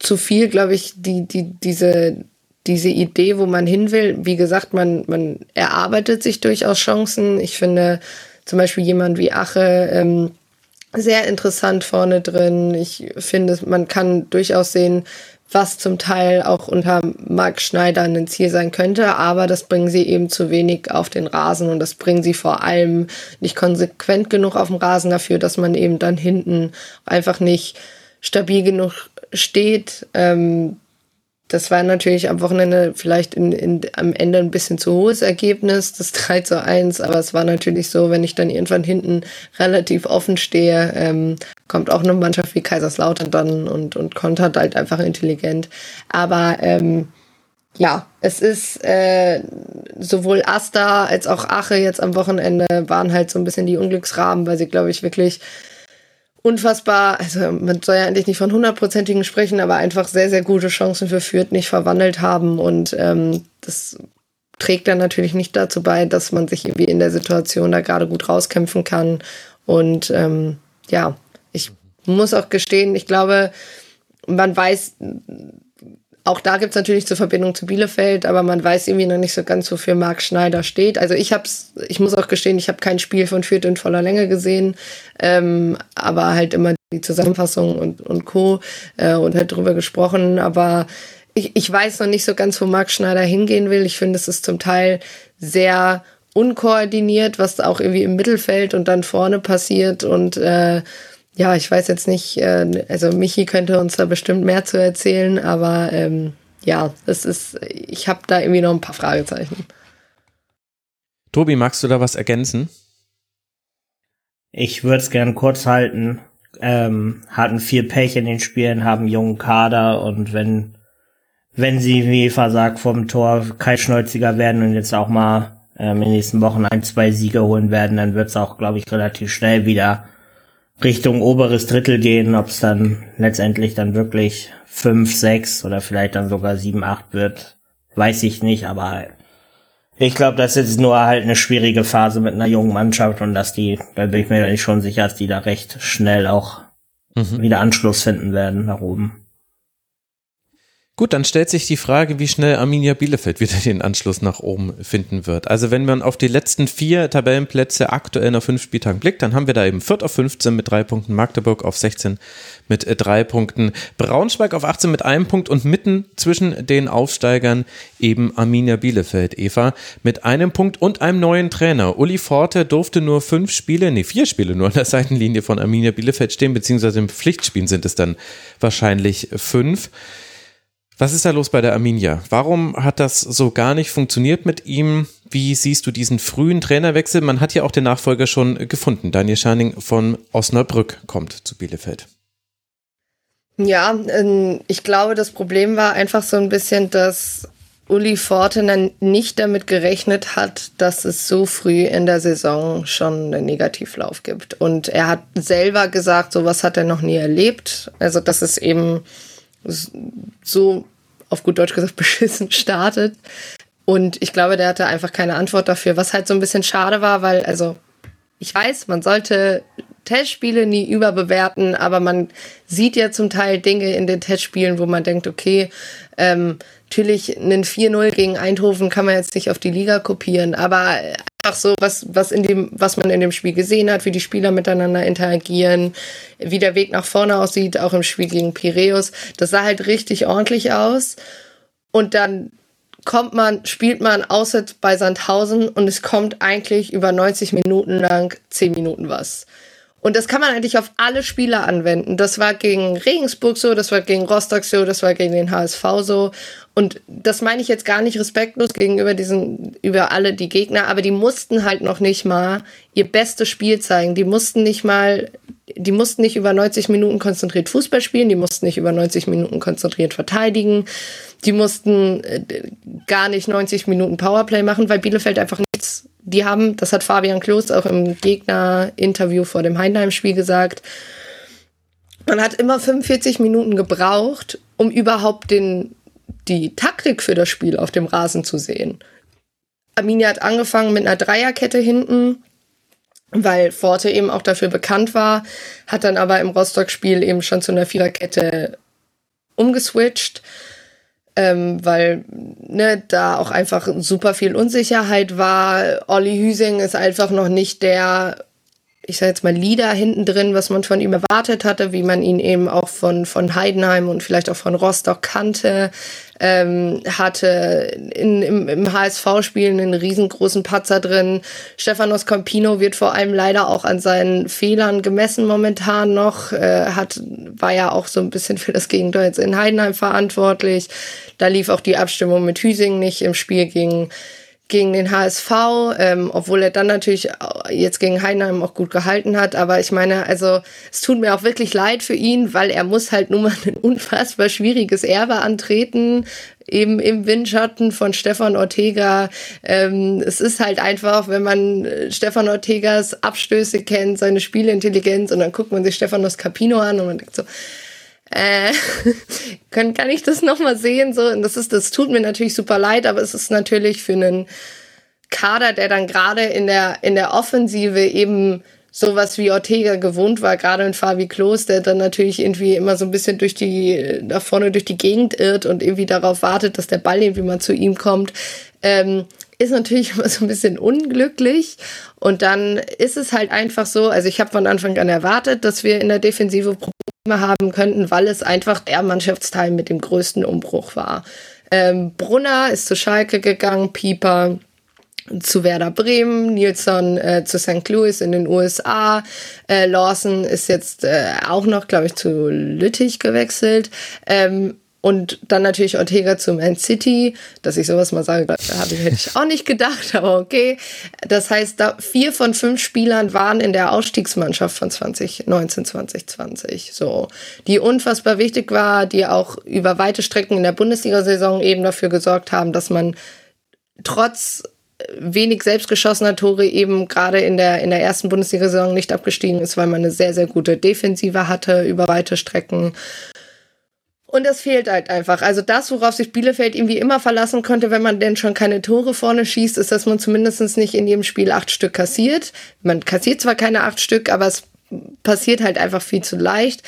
B: zu viel, glaube ich, die, die, diese, diese Idee, wo man hin will. Wie gesagt, man, man erarbeitet sich durchaus Chancen. Ich finde zum Beispiel jemand wie Ache ähm, sehr interessant vorne drin. Ich finde, man kann durchaus sehen, was zum Teil auch unter Marc Schneider ein Ziel sein könnte, aber das bringen sie eben zu wenig auf den Rasen und das bringen sie vor allem nicht konsequent genug auf dem Rasen dafür, dass man eben dann hinten einfach nicht stabil genug steht. Ähm, das war natürlich am Wochenende vielleicht in, in, am Ende ein bisschen zu hohes Ergebnis, das 3 zu 1, aber es war natürlich so, wenn ich dann irgendwann hinten relativ offen stehe, ähm, kommt auch eine Mannschaft wie Kaiserslautern dann und, und kontert halt einfach intelligent. Aber ähm, ja, es ist äh, sowohl Asta als auch Ache jetzt am Wochenende waren halt so ein bisschen die Unglücksrahmen, weil sie, glaube ich, wirklich unfassbar, also man soll ja eigentlich nicht von hundertprozentigen sprechen, aber einfach sehr, sehr gute Chancen für Fürth nicht verwandelt haben. Und ähm, das trägt dann natürlich nicht dazu bei, dass man sich irgendwie in der Situation da gerade gut rauskämpfen kann. Und ähm, ja, ich muss auch gestehen, ich glaube, man weiß auch da gibt's natürlich zur Verbindung zu Bielefeld, aber man weiß irgendwie noch nicht so ganz, wofür Marc Schneider steht. Also ich hab's, ich muss auch gestehen, ich habe kein Spiel von Fürth in voller Länge gesehen, ähm, aber halt immer die Zusammenfassung und, und Co. Äh, und halt drüber gesprochen. Aber ich, ich weiß noch nicht so ganz, wo Marc Schneider hingehen will. Ich finde, es ist zum Teil sehr unkoordiniert, was auch irgendwie im Mittelfeld und dann vorne passiert und äh, ja, ich weiß jetzt nicht, äh, also Michi könnte uns da bestimmt mehr zu erzählen, aber ähm, ja, es ist, ich habe da irgendwie noch ein paar Fragezeichen.
A: Tobi, magst du da was ergänzen?
C: Ich würde es gern kurz halten. Ähm, hatten viel Pech in den Spielen, haben jungen Kader und wenn wenn sie wie versagt vom Tor kaltschnäuziger werden und jetzt auch mal ähm, in den nächsten Wochen ein, zwei Siege holen werden, dann wird es auch, glaube ich, relativ schnell wieder Richtung oberes Drittel gehen, ob es dann letztendlich dann wirklich fünf, sechs oder vielleicht dann sogar sieben, acht wird, weiß ich nicht, aber ich glaube, das ist nur halt eine schwierige Phase mit einer jungen Mannschaft und dass die, da bin ich mir schon sicher, dass die da recht schnell auch mhm. wieder Anschluss finden werden nach oben.
A: Gut, dann stellt sich die Frage, wie schnell Arminia Bielefeld wieder den Anschluss nach oben finden wird. Also wenn man auf die letzten vier Tabellenplätze aktuell nach fünf Spieltagen blickt, dann haben wir da eben Fürth auf 15 mit drei Punkten, Magdeburg auf 16 mit äh, drei Punkten, Braunschweig auf 18 mit einem Punkt und mitten zwischen den Aufsteigern eben Arminia Bielefeld, Eva, mit einem Punkt und einem neuen Trainer. Uli Forte durfte nur fünf Spiele, nee, vier Spiele nur an der Seitenlinie von Arminia Bielefeld stehen, beziehungsweise im Pflichtspielen sind es dann wahrscheinlich fünf. Was ist da los bei der Arminia? Warum hat das so gar nicht funktioniert mit ihm? Wie siehst du diesen frühen Trainerwechsel? Man hat ja auch den Nachfolger schon gefunden. Daniel Scharning von Osnabrück kommt zu Bielefeld.
B: Ja, ähm, ich glaube, das Problem war einfach so ein bisschen, dass Uli Forten nicht damit gerechnet hat, dass es so früh in der Saison schon einen Negativlauf gibt. Und er hat selber gesagt, sowas hat er noch nie erlebt. Also, dass es eben so auf gut Deutsch gesagt beschissen startet. Und ich glaube, der hatte einfach keine Antwort dafür, was halt so ein bisschen schade war, weil, also, ich weiß, man sollte Testspiele nie überbewerten, aber man sieht ja zum Teil Dinge in den Testspielen, wo man denkt, okay, ähm, natürlich einen 4-0 gegen Eindhoven kann man jetzt nicht auf die Liga kopieren, aber einfach so, was, was in dem, was man in dem Spiel gesehen hat, wie die Spieler miteinander interagieren, wie der Weg nach vorne aussieht, auch im Spiel gegen Piräus. Das sah halt richtig ordentlich aus. Und dann kommt man, spielt man außer bei Sandhausen und es kommt eigentlich über 90 Minuten lang 10 Minuten was. Und das kann man eigentlich auf alle Spieler anwenden. Das war gegen Regensburg so, das war gegen Rostock so, das war gegen den HSV so. Und das meine ich jetzt gar nicht respektlos gegenüber diesen, über alle die Gegner, aber die mussten halt noch nicht mal ihr bestes Spiel zeigen. Die mussten nicht mal, die mussten nicht über 90 Minuten konzentriert Fußball spielen, die mussten nicht über 90 Minuten konzentriert verteidigen, die mussten äh, gar nicht 90 Minuten Powerplay machen, weil Bielefeld einfach die haben, das hat Fabian Klos auch im Gegner-Interview vor dem Heinheim-Spiel gesagt, man hat immer 45 Minuten gebraucht, um überhaupt den, die Taktik für das Spiel auf dem Rasen zu sehen. Arminia hat angefangen mit einer Dreierkette hinten, weil Forte eben auch dafür bekannt war, hat dann aber im Rostock-Spiel eben schon zu einer Viererkette umgeswitcht ähm, weil ne, da auch einfach super viel Unsicherheit war. Olli Hüsing ist einfach noch nicht der ich sage jetzt mal, Lieder hinten drin, was man von ihm erwartet hatte, wie man ihn eben auch von, von Heidenheim und vielleicht auch von Rostock kannte, ähm, hatte in, im, im HSV-Spiel einen riesengroßen Patzer drin. Stefanos Campino wird vor allem leider auch an seinen Fehlern gemessen momentan noch, äh, hat, war ja auch so ein bisschen für das Gegenteil jetzt in Heidenheim verantwortlich. Da lief auch die Abstimmung mit Hüsing nicht im Spiel gegen gegen den HSV, ähm, obwohl er dann natürlich jetzt gegen Heinheim auch gut gehalten hat. Aber ich meine, also es tut mir auch wirklich leid für ihn, weil er muss halt nun mal ein unfassbar schwieriges Erbe antreten, eben im Windschatten von Stefan Ortega. Ähm, es ist halt einfach, wenn man äh, Stefan Ortegas Abstöße kennt, seine Spielintelligenz und dann guckt man sich Stefanos Capino an und man denkt so, äh, kann, kann ich das nochmal sehen? So, und das ist, das tut mir natürlich super leid, aber es ist natürlich für einen Kader, der dann gerade in der, in der Offensive eben sowas wie Ortega gewohnt war, gerade in Fabi Klos, der dann natürlich irgendwie immer so ein bisschen durch die, da vorne durch die Gegend irrt und irgendwie darauf wartet, dass der Ball irgendwie mal zu ihm kommt, ähm, ist natürlich immer so ein bisschen unglücklich. Und dann ist es halt einfach so, also ich habe von Anfang an erwartet, dass wir in der Defensive Probleme haben könnten, weil es einfach der Mannschaftsteil mit dem größten Umbruch war. Ähm, Brunner ist zu Schalke gegangen, Pieper zu Werder Bremen, Nilsson äh, zu St. Louis in den USA, äh, Lawson ist jetzt äh, auch noch, glaube ich, zu Lüttich gewechselt. Ähm, und dann natürlich Ortega zu Man City, dass ich sowas mal sage, habe ich, hätte ich auch nicht gedacht, aber okay. Das heißt, da vier von fünf Spielern waren in der Ausstiegsmannschaft von 2019, 2020. So, die unfassbar wichtig war, die auch über weite Strecken in der Bundesliga-Saison eben dafür gesorgt haben, dass man trotz wenig selbstgeschossener Tore eben gerade in der, in der ersten Bundesliga-Saison nicht abgestiegen ist, weil man eine sehr, sehr gute Defensive hatte über weite Strecken. Und das fehlt halt einfach. Also das, worauf sich Bielefeld irgendwie immer verlassen konnte, wenn man denn schon keine Tore vorne schießt, ist, dass man zumindest nicht in jedem Spiel acht Stück kassiert. Man kassiert zwar keine acht Stück, aber es passiert halt einfach viel zu leicht.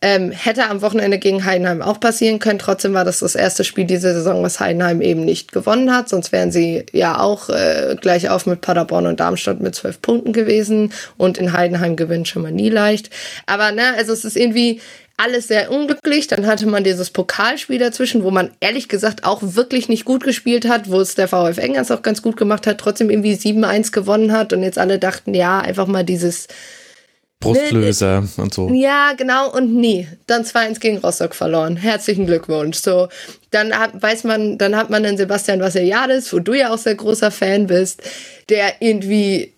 B: Ähm, hätte am Wochenende gegen Heidenheim auch passieren können. Trotzdem war das das erste Spiel dieser Saison, was Heidenheim eben nicht gewonnen hat. Sonst wären sie ja auch äh, gleich auf mit Paderborn und Darmstadt mit zwölf Punkten gewesen. Und in Heidenheim gewinnt schon mal nie leicht. Aber ne, also es ist irgendwie alles sehr unglücklich. Dann hatte man dieses Pokalspiel dazwischen, wo man ehrlich gesagt auch wirklich nicht gut gespielt hat, wo es der VfL Engers auch ganz gut gemacht hat, trotzdem irgendwie 7-1 gewonnen hat und jetzt alle dachten, ja, einfach mal dieses
A: Brustlöser ne, und so.
B: Ja, genau, und nie. Dann 2-1 gegen Rostock verloren. Herzlichen Glückwunsch. So, dann hat, weiß man, dann hat man den Sebastian Vassiliadis, wo du ja auch sehr großer Fan bist, der irgendwie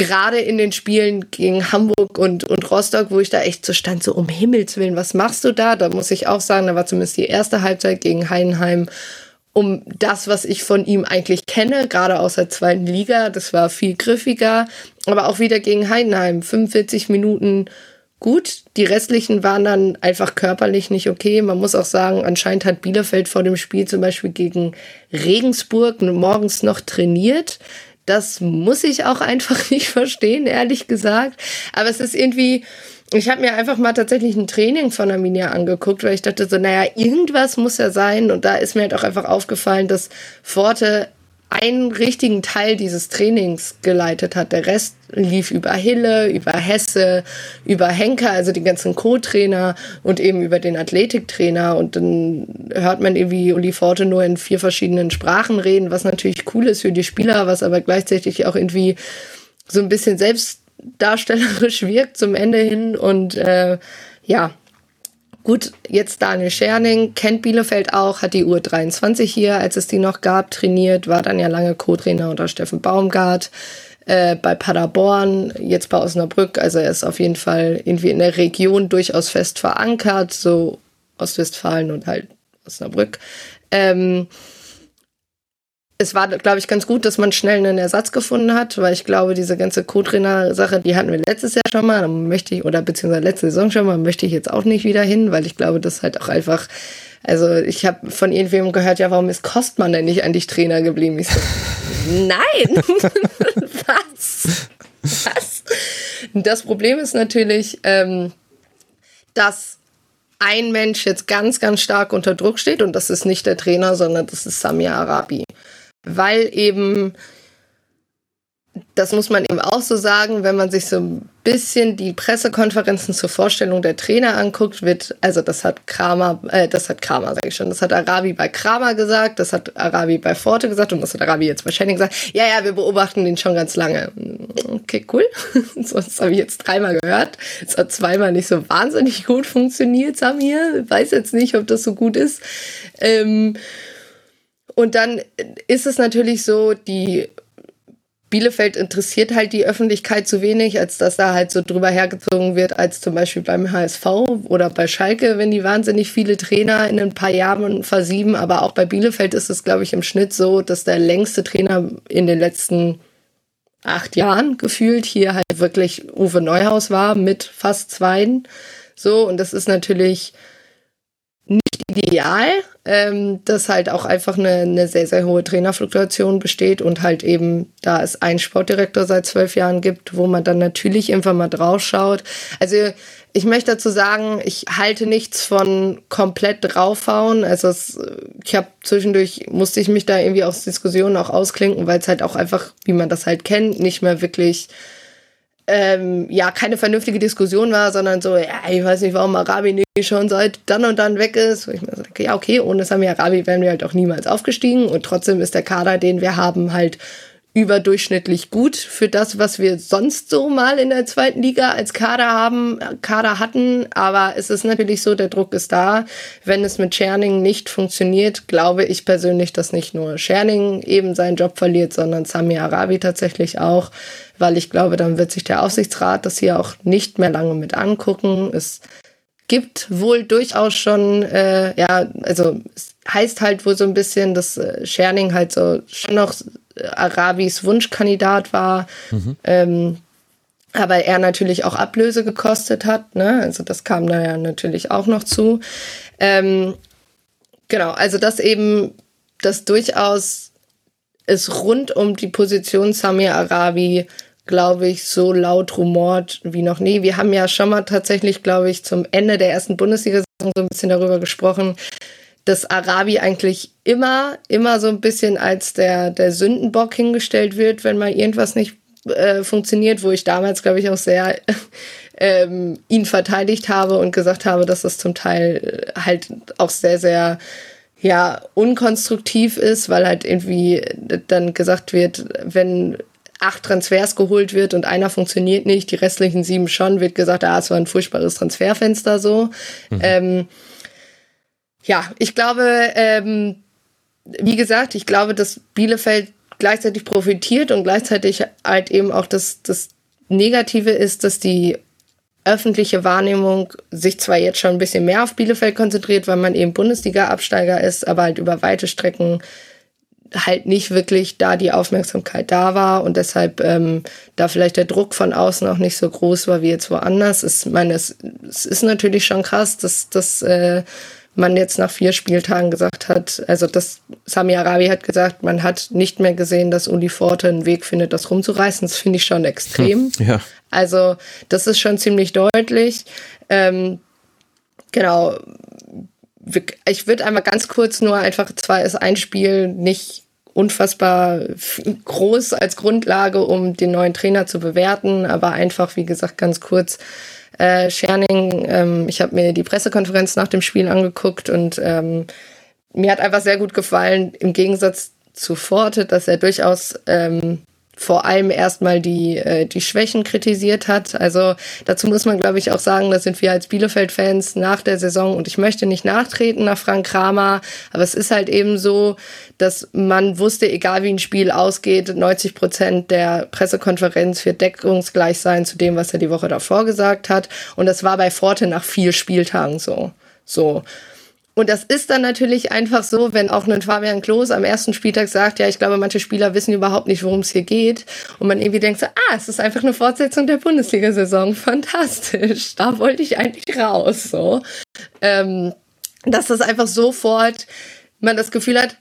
B: gerade in den Spielen gegen Hamburg und, und Rostock, wo ich da echt so stand, so um Himmels Willen, was machst du da? Da muss ich auch sagen, da war zumindest die erste Halbzeit gegen Heidenheim um das, was ich von ihm eigentlich kenne, gerade aus der zweiten Liga. Das war viel griffiger, aber auch wieder gegen Heidenheim. 45 Minuten gut. Die restlichen waren dann einfach körperlich nicht okay. Man muss auch sagen, anscheinend hat Bielefeld vor dem Spiel zum Beispiel gegen Regensburg morgens noch trainiert. Das muss ich auch einfach nicht verstehen, ehrlich gesagt. Aber es ist irgendwie, ich habe mir einfach mal tatsächlich ein Training von Arminia angeguckt, weil ich dachte so, naja, irgendwas muss ja sein. Und da ist mir halt auch einfach aufgefallen, dass Forte einen richtigen Teil dieses Trainings geleitet hat. Der Rest lief über Hille, über Hesse, über Henker, also die ganzen Co-Trainer und eben über den Athletiktrainer. Und dann hört man irgendwie Uli Forte nur in vier verschiedenen Sprachen reden, was natürlich cool ist für die Spieler, was aber gleichzeitig auch irgendwie so ein bisschen selbstdarstellerisch wirkt zum Ende hin. Und äh, ja, Gut, jetzt Daniel Scherning, kennt Bielefeld auch, hat die U23 hier, als es die noch gab, trainiert, war dann ja lange Co-Trainer unter Steffen Baumgart äh, bei Paderborn, jetzt bei Osnabrück. Also er ist auf jeden Fall irgendwie in der Region durchaus fest verankert, so Ostwestfalen und halt Osnabrück. Ähm, es war, glaube ich, ganz gut, dass man schnell einen Ersatz gefunden hat, weil ich glaube, diese ganze Co-Trainer-Sache, die hatten wir letztes Jahr schon mal, möchte ich, oder beziehungsweise letzte Saison schon mal, möchte ich jetzt auch nicht wieder hin, weil ich glaube, das halt auch einfach, also ich habe von irgendwem gehört, ja, warum ist Kostmann denn nicht eigentlich Trainer geblieben? Ich so, nein! Was? Was? Das Problem ist natürlich, ähm, dass ein Mensch jetzt ganz, ganz stark unter Druck steht und das ist nicht der Trainer, sondern das ist Samir Arabi weil eben, das muss man eben auch so sagen, wenn man sich so ein bisschen die Pressekonferenzen zur Vorstellung der Trainer anguckt, wird, also das hat Kramer, äh, das hat Kramer, sage ich schon, das hat Arabi bei Kramer gesagt, das hat Arabi bei Forte gesagt und das hat Arabi jetzt wahrscheinlich gesagt. Ja, ja, wir beobachten den schon ganz lange. Okay, cool. das habe ich jetzt dreimal gehört. Es hat zweimal nicht so wahnsinnig gut funktioniert, Samir. Weiß jetzt nicht, ob das so gut ist. Ähm, und dann ist es natürlich so, die Bielefeld interessiert halt die Öffentlichkeit zu wenig, als dass da halt so drüber hergezogen wird, als zum Beispiel beim HSV oder bei Schalke, wenn die wahnsinnig viele Trainer in ein paar Jahren versieben. Aber auch bei Bielefeld ist es, glaube ich, im Schnitt so, dass der längste Trainer in den letzten acht Jahren gefühlt hier halt wirklich Uwe Neuhaus war mit fast zweien. So, und das ist natürlich nicht ideal, ähm, dass halt auch einfach eine, eine sehr, sehr hohe Trainerfluktuation besteht und halt eben, da es einen Sportdirektor seit zwölf Jahren gibt, wo man dann natürlich irgendwann mal drauf schaut. Also ich möchte dazu sagen, ich halte nichts von komplett draufhauen. Also es, ich habe zwischendurch, musste ich mich da irgendwie aus Diskussionen auch ausklinken, weil es halt auch einfach, wie man das halt kennt, nicht mehr wirklich ähm, ja keine vernünftige Diskussion war, sondern so, ja, ich weiß nicht, warum Arabi nicht schon seit dann und dann weg ist. Wo ich mir so ja, okay, ohne Sami Arabi wären wir halt auch niemals aufgestiegen und trotzdem ist der Kader, den wir haben, halt überdurchschnittlich gut für das, was wir sonst so mal in der zweiten Liga als Kader haben, Kader hatten. Aber es ist natürlich so, der Druck ist da. Wenn es mit Scherning nicht funktioniert, glaube ich persönlich, dass nicht nur Scherning eben seinen Job verliert, sondern Sami Arabi tatsächlich auch, weil ich glaube, dann wird sich der Aufsichtsrat das hier auch nicht mehr lange mit angucken. Es gibt wohl durchaus schon, äh, ja, also es heißt halt wohl so ein bisschen, dass äh, Scherning halt so schon noch Arabis Wunschkandidat war. Mhm. Ähm, aber er natürlich auch Ablöse gekostet hat. Ne? Also das kam da ja natürlich auch noch zu. Ähm, genau, also dass eben das durchaus ist rund um die Position Samir Arabi, glaube ich, so laut rumort wie noch nie. Wir haben ja schon mal tatsächlich, glaube ich, zum Ende der ersten Bundesliga-Saison so ein bisschen darüber gesprochen, dass Arabi eigentlich immer, immer so ein bisschen als der, der Sündenbock hingestellt wird, wenn mal irgendwas nicht äh, funktioniert, wo ich damals, glaube ich, auch sehr ähm, ihn verteidigt habe und gesagt habe, dass das zum Teil äh, halt auch sehr, sehr ja, unkonstruktiv ist, weil halt irgendwie dann gesagt wird, wenn acht Transfers geholt wird und einer funktioniert nicht, die restlichen sieben schon, wird gesagt, ah, es war ein furchtbares Transferfenster so. Mhm. Ähm, ja, ich glaube, ähm, wie gesagt, ich glaube, dass Bielefeld gleichzeitig profitiert und gleichzeitig halt eben auch das, das Negative ist, dass die öffentliche Wahrnehmung sich zwar jetzt schon ein bisschen mehr auf Bielefeld konzentriert, weil man eben Bundesliga-Absteiger ist, aber halt über weite Strecken halt nicht wirklich da die Aufmerksamkeit da war und deshalb ähm, da vielleicht der Druck von außen auch nicht so groß war wie jetzt woanders. Ich meine, es, es ist natürlich schon krass, dass, dass äh, man jetzt nach vier Spieltagen gesagt hat, also das Sami Arabi hat gesagt, man hat nicht mehr gesehen, dass Uli Forte einen Weg findet, das rumzureißen. Das finde ich schon extrem. Hm, ja. Also das ist schon ziemlich deutlich. Ähm, genau. Ich würde einmal ganz kurz nur einfach, zwar ist ein Spiel nicht unfassbar groß als Grundlage, um den neuen Trainer zu bewerten, aber einfach, wie gesagt, ganz kurz äh, Scherning, ähm, ich habe mir die Pressekonferenz nach dem Spiel angeguckt und ähm, mir hat einfach sehr gut gefallen, im Gegensatz zu Forte, dass er durchaus ähm, vor allem erstmal die, äh, die Schwächen kritisiert hat. Also dazu muss man, glaube ich, auch sagen, das sind wir als Bielefeld-Fans nach der Saison und ich möchte nicht nachtreten nach Frank Kramer, aber es ist halt eben so, dass man wusste, egal wie ein Spiel ausgeht, 90 Prozent der Pressekonferenz wird deckungsgleich sein zu dem, was er die Woche davor gesagt hat. Und das war bei Forte nach vier Spieltagen so. So. Und das ist dann natürlich einfach so, wenn auch ein Fabian Klos am ersten Spieltag sagt, ja, ich glaube, manche Spieler wissen überhaupt nicht, worum es hier geht. Und man irgendwie denkt so, ah, es ist einfach eine Fortsetzung der Bundesliga-Saison. Fantastisch. Da wollte ich eigentlich raus, so. Ähm, dass das einfach sofort man das Gefühl hat,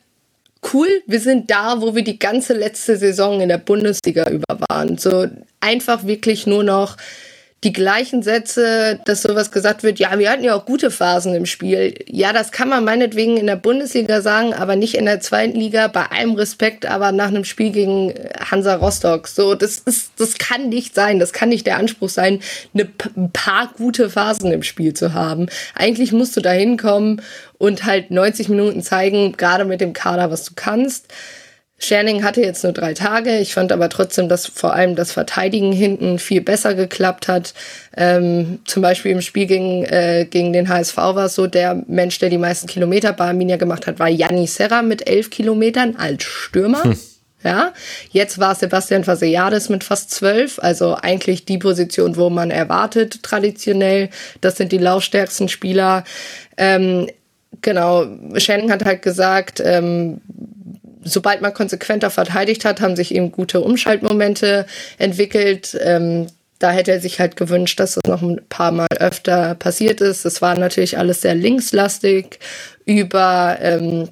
B: cool, wir sind da, wo wir die ganze letzte Saison in der Bundesliga über waren. So einfach wirklich nur noch die gleichen Sätze, dass sowas gesagt wird, ja, wir hatten ja auch gute Phasen im Spiel. Ja, das kann man meinetwegen in der Bundesliga sagen, aber nicht in der zweiten Liga, bei allem Respekt, aber nach einem Spiel gegen Hansa Rostock. So, das ist, das kann nicht sein. Das kann nicht der Anspruch sein, eine, ein paar gute Phasen im Spiel zu haben. Eigentlich musst du da hinkommen und halt 90 Minuten zeigen, gerade mit dem Kader, was du kannst. Scherning hatte jetzt nur drei Tage. Ich fand aber trotzdem, dass vor allem das Verteidigen hinten viel besser geklappt hat. Ähm, zum Beispiel im Spiel gegen, äh, gegen den HSV war es so, der Mensch, der die meisten Kilometer bei Arminia gemacht hat, war Janni Serra mit elf Kilometern als Stürmer. Hm. Ja, jetzt war Sebastian Vasiliades mit fast zwölf, also eigentlich die Position, wo man erwartet traditionell. Das sind die laufstärksten Spieler. Ähm, genau, Shannon hat halt gesagt, ähm, sobald man konsequenter verteidigt hat, haben sich eben gute Umschaltmomente entwickelt. Ähm, da hätte er sich halt gewünscht, dass das noch ein paar Mal öfter passiert ist. Es war natürlich alles sehr linkslastig über ähm,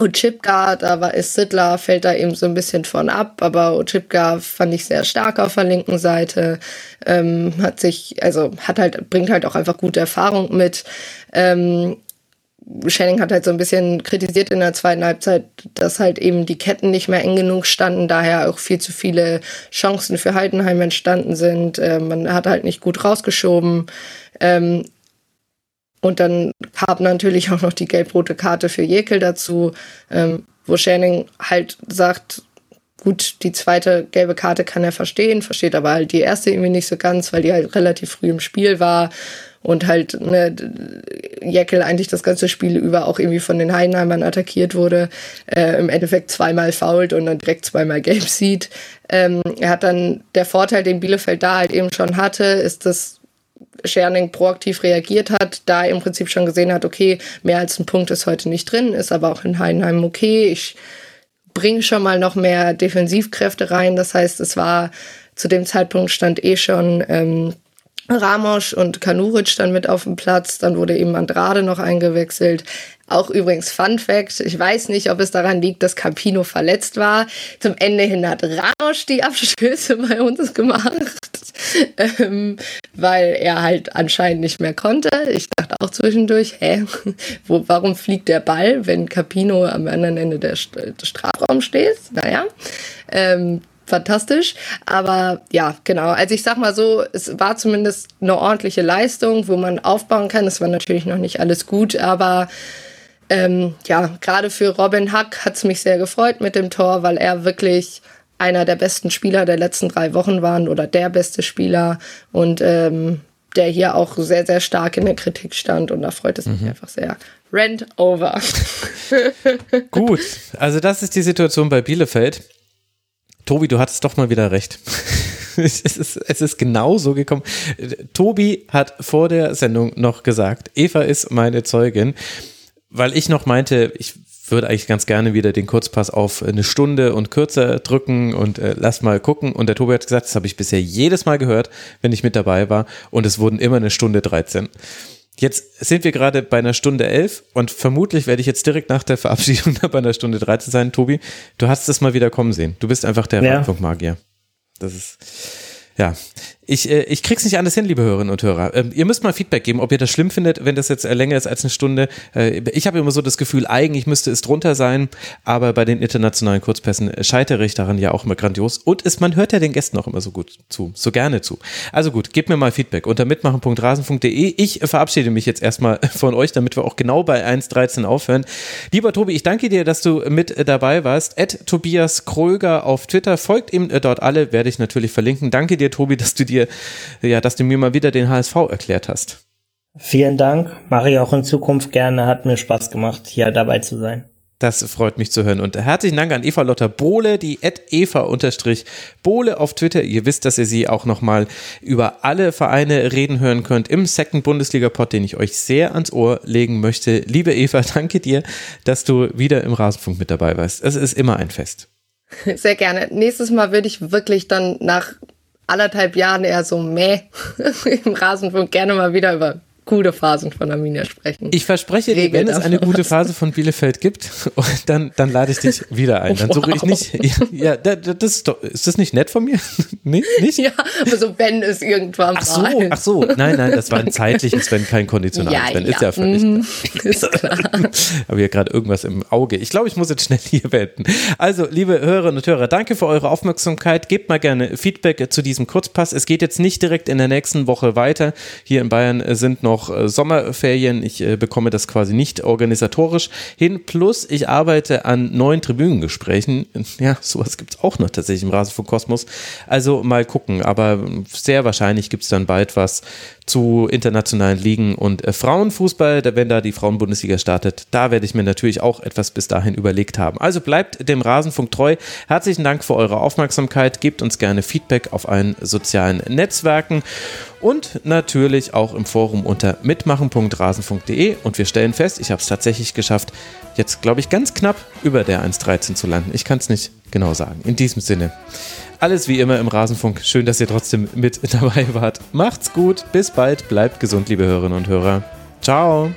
B: Uchipka, da war ist Sittler, fällt da eben so ein bisschen von ab, aber Uchipka fand ich sehr stark auf der linken Seite, ähm, hat sich, also hat halt, bringt halt auch einfach gute Erfahrung mit. Ähm, Schenning hat halt so ein bisschen kritisiert in der zweiten Halbzeit, dass halt eben die Ketten nicht mehr eng genug standen, daher auch viel zu viele Chancen für Heidenheim entstanden sind. Äh, man hat halt nicht gut rausgeschoben. Ähm, und dann kam natürlich auch noch die gelb-rote Karte für Jekyll dazu, ähm, wo Schenning halt sagt, gut, die zweite gelbe Karte kann er verstehen, versteht aber halt die erste irgendwie nicht so ganz, weil die halt relativ früh im Spiel war und halt ne, Jekyll eigentlich das ganze Spiel über auch irgendwie von den Heidenheimern attackiert wurde, äh, im Endeffekt zweimal fault und dann direkt zweimal gelb sieht. Ähm, er hat dann der Vorteil, den Bielefeld da halt eben schon hatte, ist, dass Scherning proaktiv reagiert hat, da im Prinzip schon gesehen hat, okay, mehr als ein Punkt ist heute nicht drin, ist aber auch in Heidenheim okay. Ich bringe schon mal noch mehr Defensivkräfte rein. Das heißt, es war zu dem Zeitpunkt stand eh schon ähm, Ramos und Kanuric dann mit auf dem Platz. Dann wurde eben Andrade noch eingewechselt. Auch übrigens Fun Fact, ich weiß nicht, ob es daran liegt, dass Campino verletzt war. Zum Ende hin hat Ramos die Abstöße bei uns gemacht, ähm, weil er halt anscheinend nicht mehr konnte. Ich dachte auch zwischendurch, hä, wo, warum fliegt der Ball, wenn Capino am anderen Ende des Strafraums steht? Naja, ähm, fantastisch. Aber ja, genau. Also ich sag mal so, es war zumindest eine ordentliche Leistung, wo man aufbauen kann. Es war natürlich noch nicht alles gut, aber ähm, ja, gerade für Robin Hack hat es mich sehr gefreut mit dem Tor, weil er wirklich einer der besten Spieler der letzten drei Wochen waren oder der beste Spieler und ähm, der hier auch sehr, sehr stark in der Kritik stand und da freut es mich mhm. einfach sehr. Rent over.
A: Gut, also das ist die Situation bei Bielefeld. Tobi, du hattest doch mal wieder recht. es, ist, es ist genau so gekommen. Tobi hat vor der Sendung noch gesagt, Eva ist meine Zeugin, weil ich noch meinte, ich würde eigentlich ganz gerne wieder den Kurzpass auf eine Stunde und kürzer drücken und äh, lass mal gucken. Und der Tobi hat gesagt, das habe ich bisher jedes Mal gehört, wenn ich mit dabei war. Und es wurden immer eine Stunde 13. Jetzt sind wir gerade bei einer Stunde elf und vermutlich werde ich jetzt direkt nach der Verabschiedung bei einer Stunde 13 sein. Tobi, du hast es mal wieder kommen sehen. Du bist einfach der ja. Magier. Das ist, ja, ich, äh, ich krieg's nicht anders hin, liebe Hörerinnen und Hörer. Ähm, ihr müsst mal Feedback geben, ob ihr das schlimm findet, wenn das jetzt äh, länger ist als eine Stunde. Äh, ich habe immer so das Gefühl, eigentlich müsste es drunter sein, aber bei den internationalen Kurzpässen scheitere ich daran ja auch immer grandios. Und ist, man hört ja den Gästen auch immer so gut zu, so gerne zu. Also gut, gebt mir mal Feedback unter mitmachen.rasen.de. Ich verabschiede mich jetzt erstmal von euch, damit wir auch genau bei 1.13 aufhören. Lieber Tobi, ich danke dir, dass du mit dabei warst. Ed Tobias Kröger auf Twitter. Folgt ihm dort alle, werde ich natürlich verlinken. Danke dir, Tobi, dass du dir dir, ja, dass du mir mal wieder den HSV erklärt hast.
C: Vielen Dank. Mache ich auch in Zukunft gerne. Hat mir Spaß gemacht, hier dabei zu sein.
A: Das freut mich zu hören. Und herzlichen Dank an Eva Lotter Bohle, die at Eva-Bohle auf Twitter. Ihr wisst, dass ihr sie auch nochmal über alle Vereine reden hören könnt im Second Bundesliga-Pod, den ich euch sehr ans Ohr legen möchte. Liebe Eva, danke dir, dass du wieder im Rasenfunk mit dabei warst. Es ist immer ein Fest.
B: Sehr gerne. Nächstes Mal würde ich wirklich dann nach anderthalb Jahren eher so meh im Rasenfunk gerne mal wieder über gute Phasen von Arminia sprechen.
A: Ich verspreche dir, wenn es eine gute Phase von Bielefeld gibt, dann, dann lade ich dich wieder ein. Dann suche ich nicht. Ja, das ist, doch, ist das nicht nett von mir? nee, nicht?
B: Ja, aber so wenn es irgendwann
A: ach so, mal. Ach so, nein, nein, das war ein zeitliches Wenn, kein konditionales ja, Wenn. Ja. Ist ja völlig mhm, ist klar. aber hier gerade irgendwas im Auge. Ich glaube, ich muss jetzt schnell hier beenden. Also, liebe Hörerinnen und Hörer, danke für eure Aufmerksamkeit. Gebt mal gerne Feedback zu diesem Kurzpass. Es geht jetzt nicht direkt in der nächsten Woche weiter. Hier in Bayern sind noch noch äh, Sommerferien. Ich äh, bekomme das quasi nicht organisatorisch hin. Plus, ich arbeite an neuen Tribünengesprächen. Ja, sowas gibt es auch noch tatsächlich im Rasenfunk Kosmos. Also mal gucken. Aber sehr wahrscheinlich gibt es dann bald was zu internationalen Ligen und äh, Frauenfußball, wenn da die Frauenbundesliga startet, da werde ich mir natürlich auch etwas bis dahin überlegt haben. Also bleibt dem Rasenfunk treu. Herzlichen Dank für eure Aufmerksamkeit. Gebt uns gerne Feedback auf allen sozialen Netzwerken und natürlich auch im Forum unter mitmachen.rasen.de. Und wir stellen fest, ich habe es tatsächlich geschafft, jetzt glaube ich ganz knapp über der 1.13 zu landen. Ich kann es nicht genau sagen. In diesem Sinne, Alles wie immer im Rasenfunk. Schön, dass ihr trotzdem mit dabei wart. Macht's gut, bis bald, bleibt gesund, liebe Hörerinnen und Hörer. Ciao.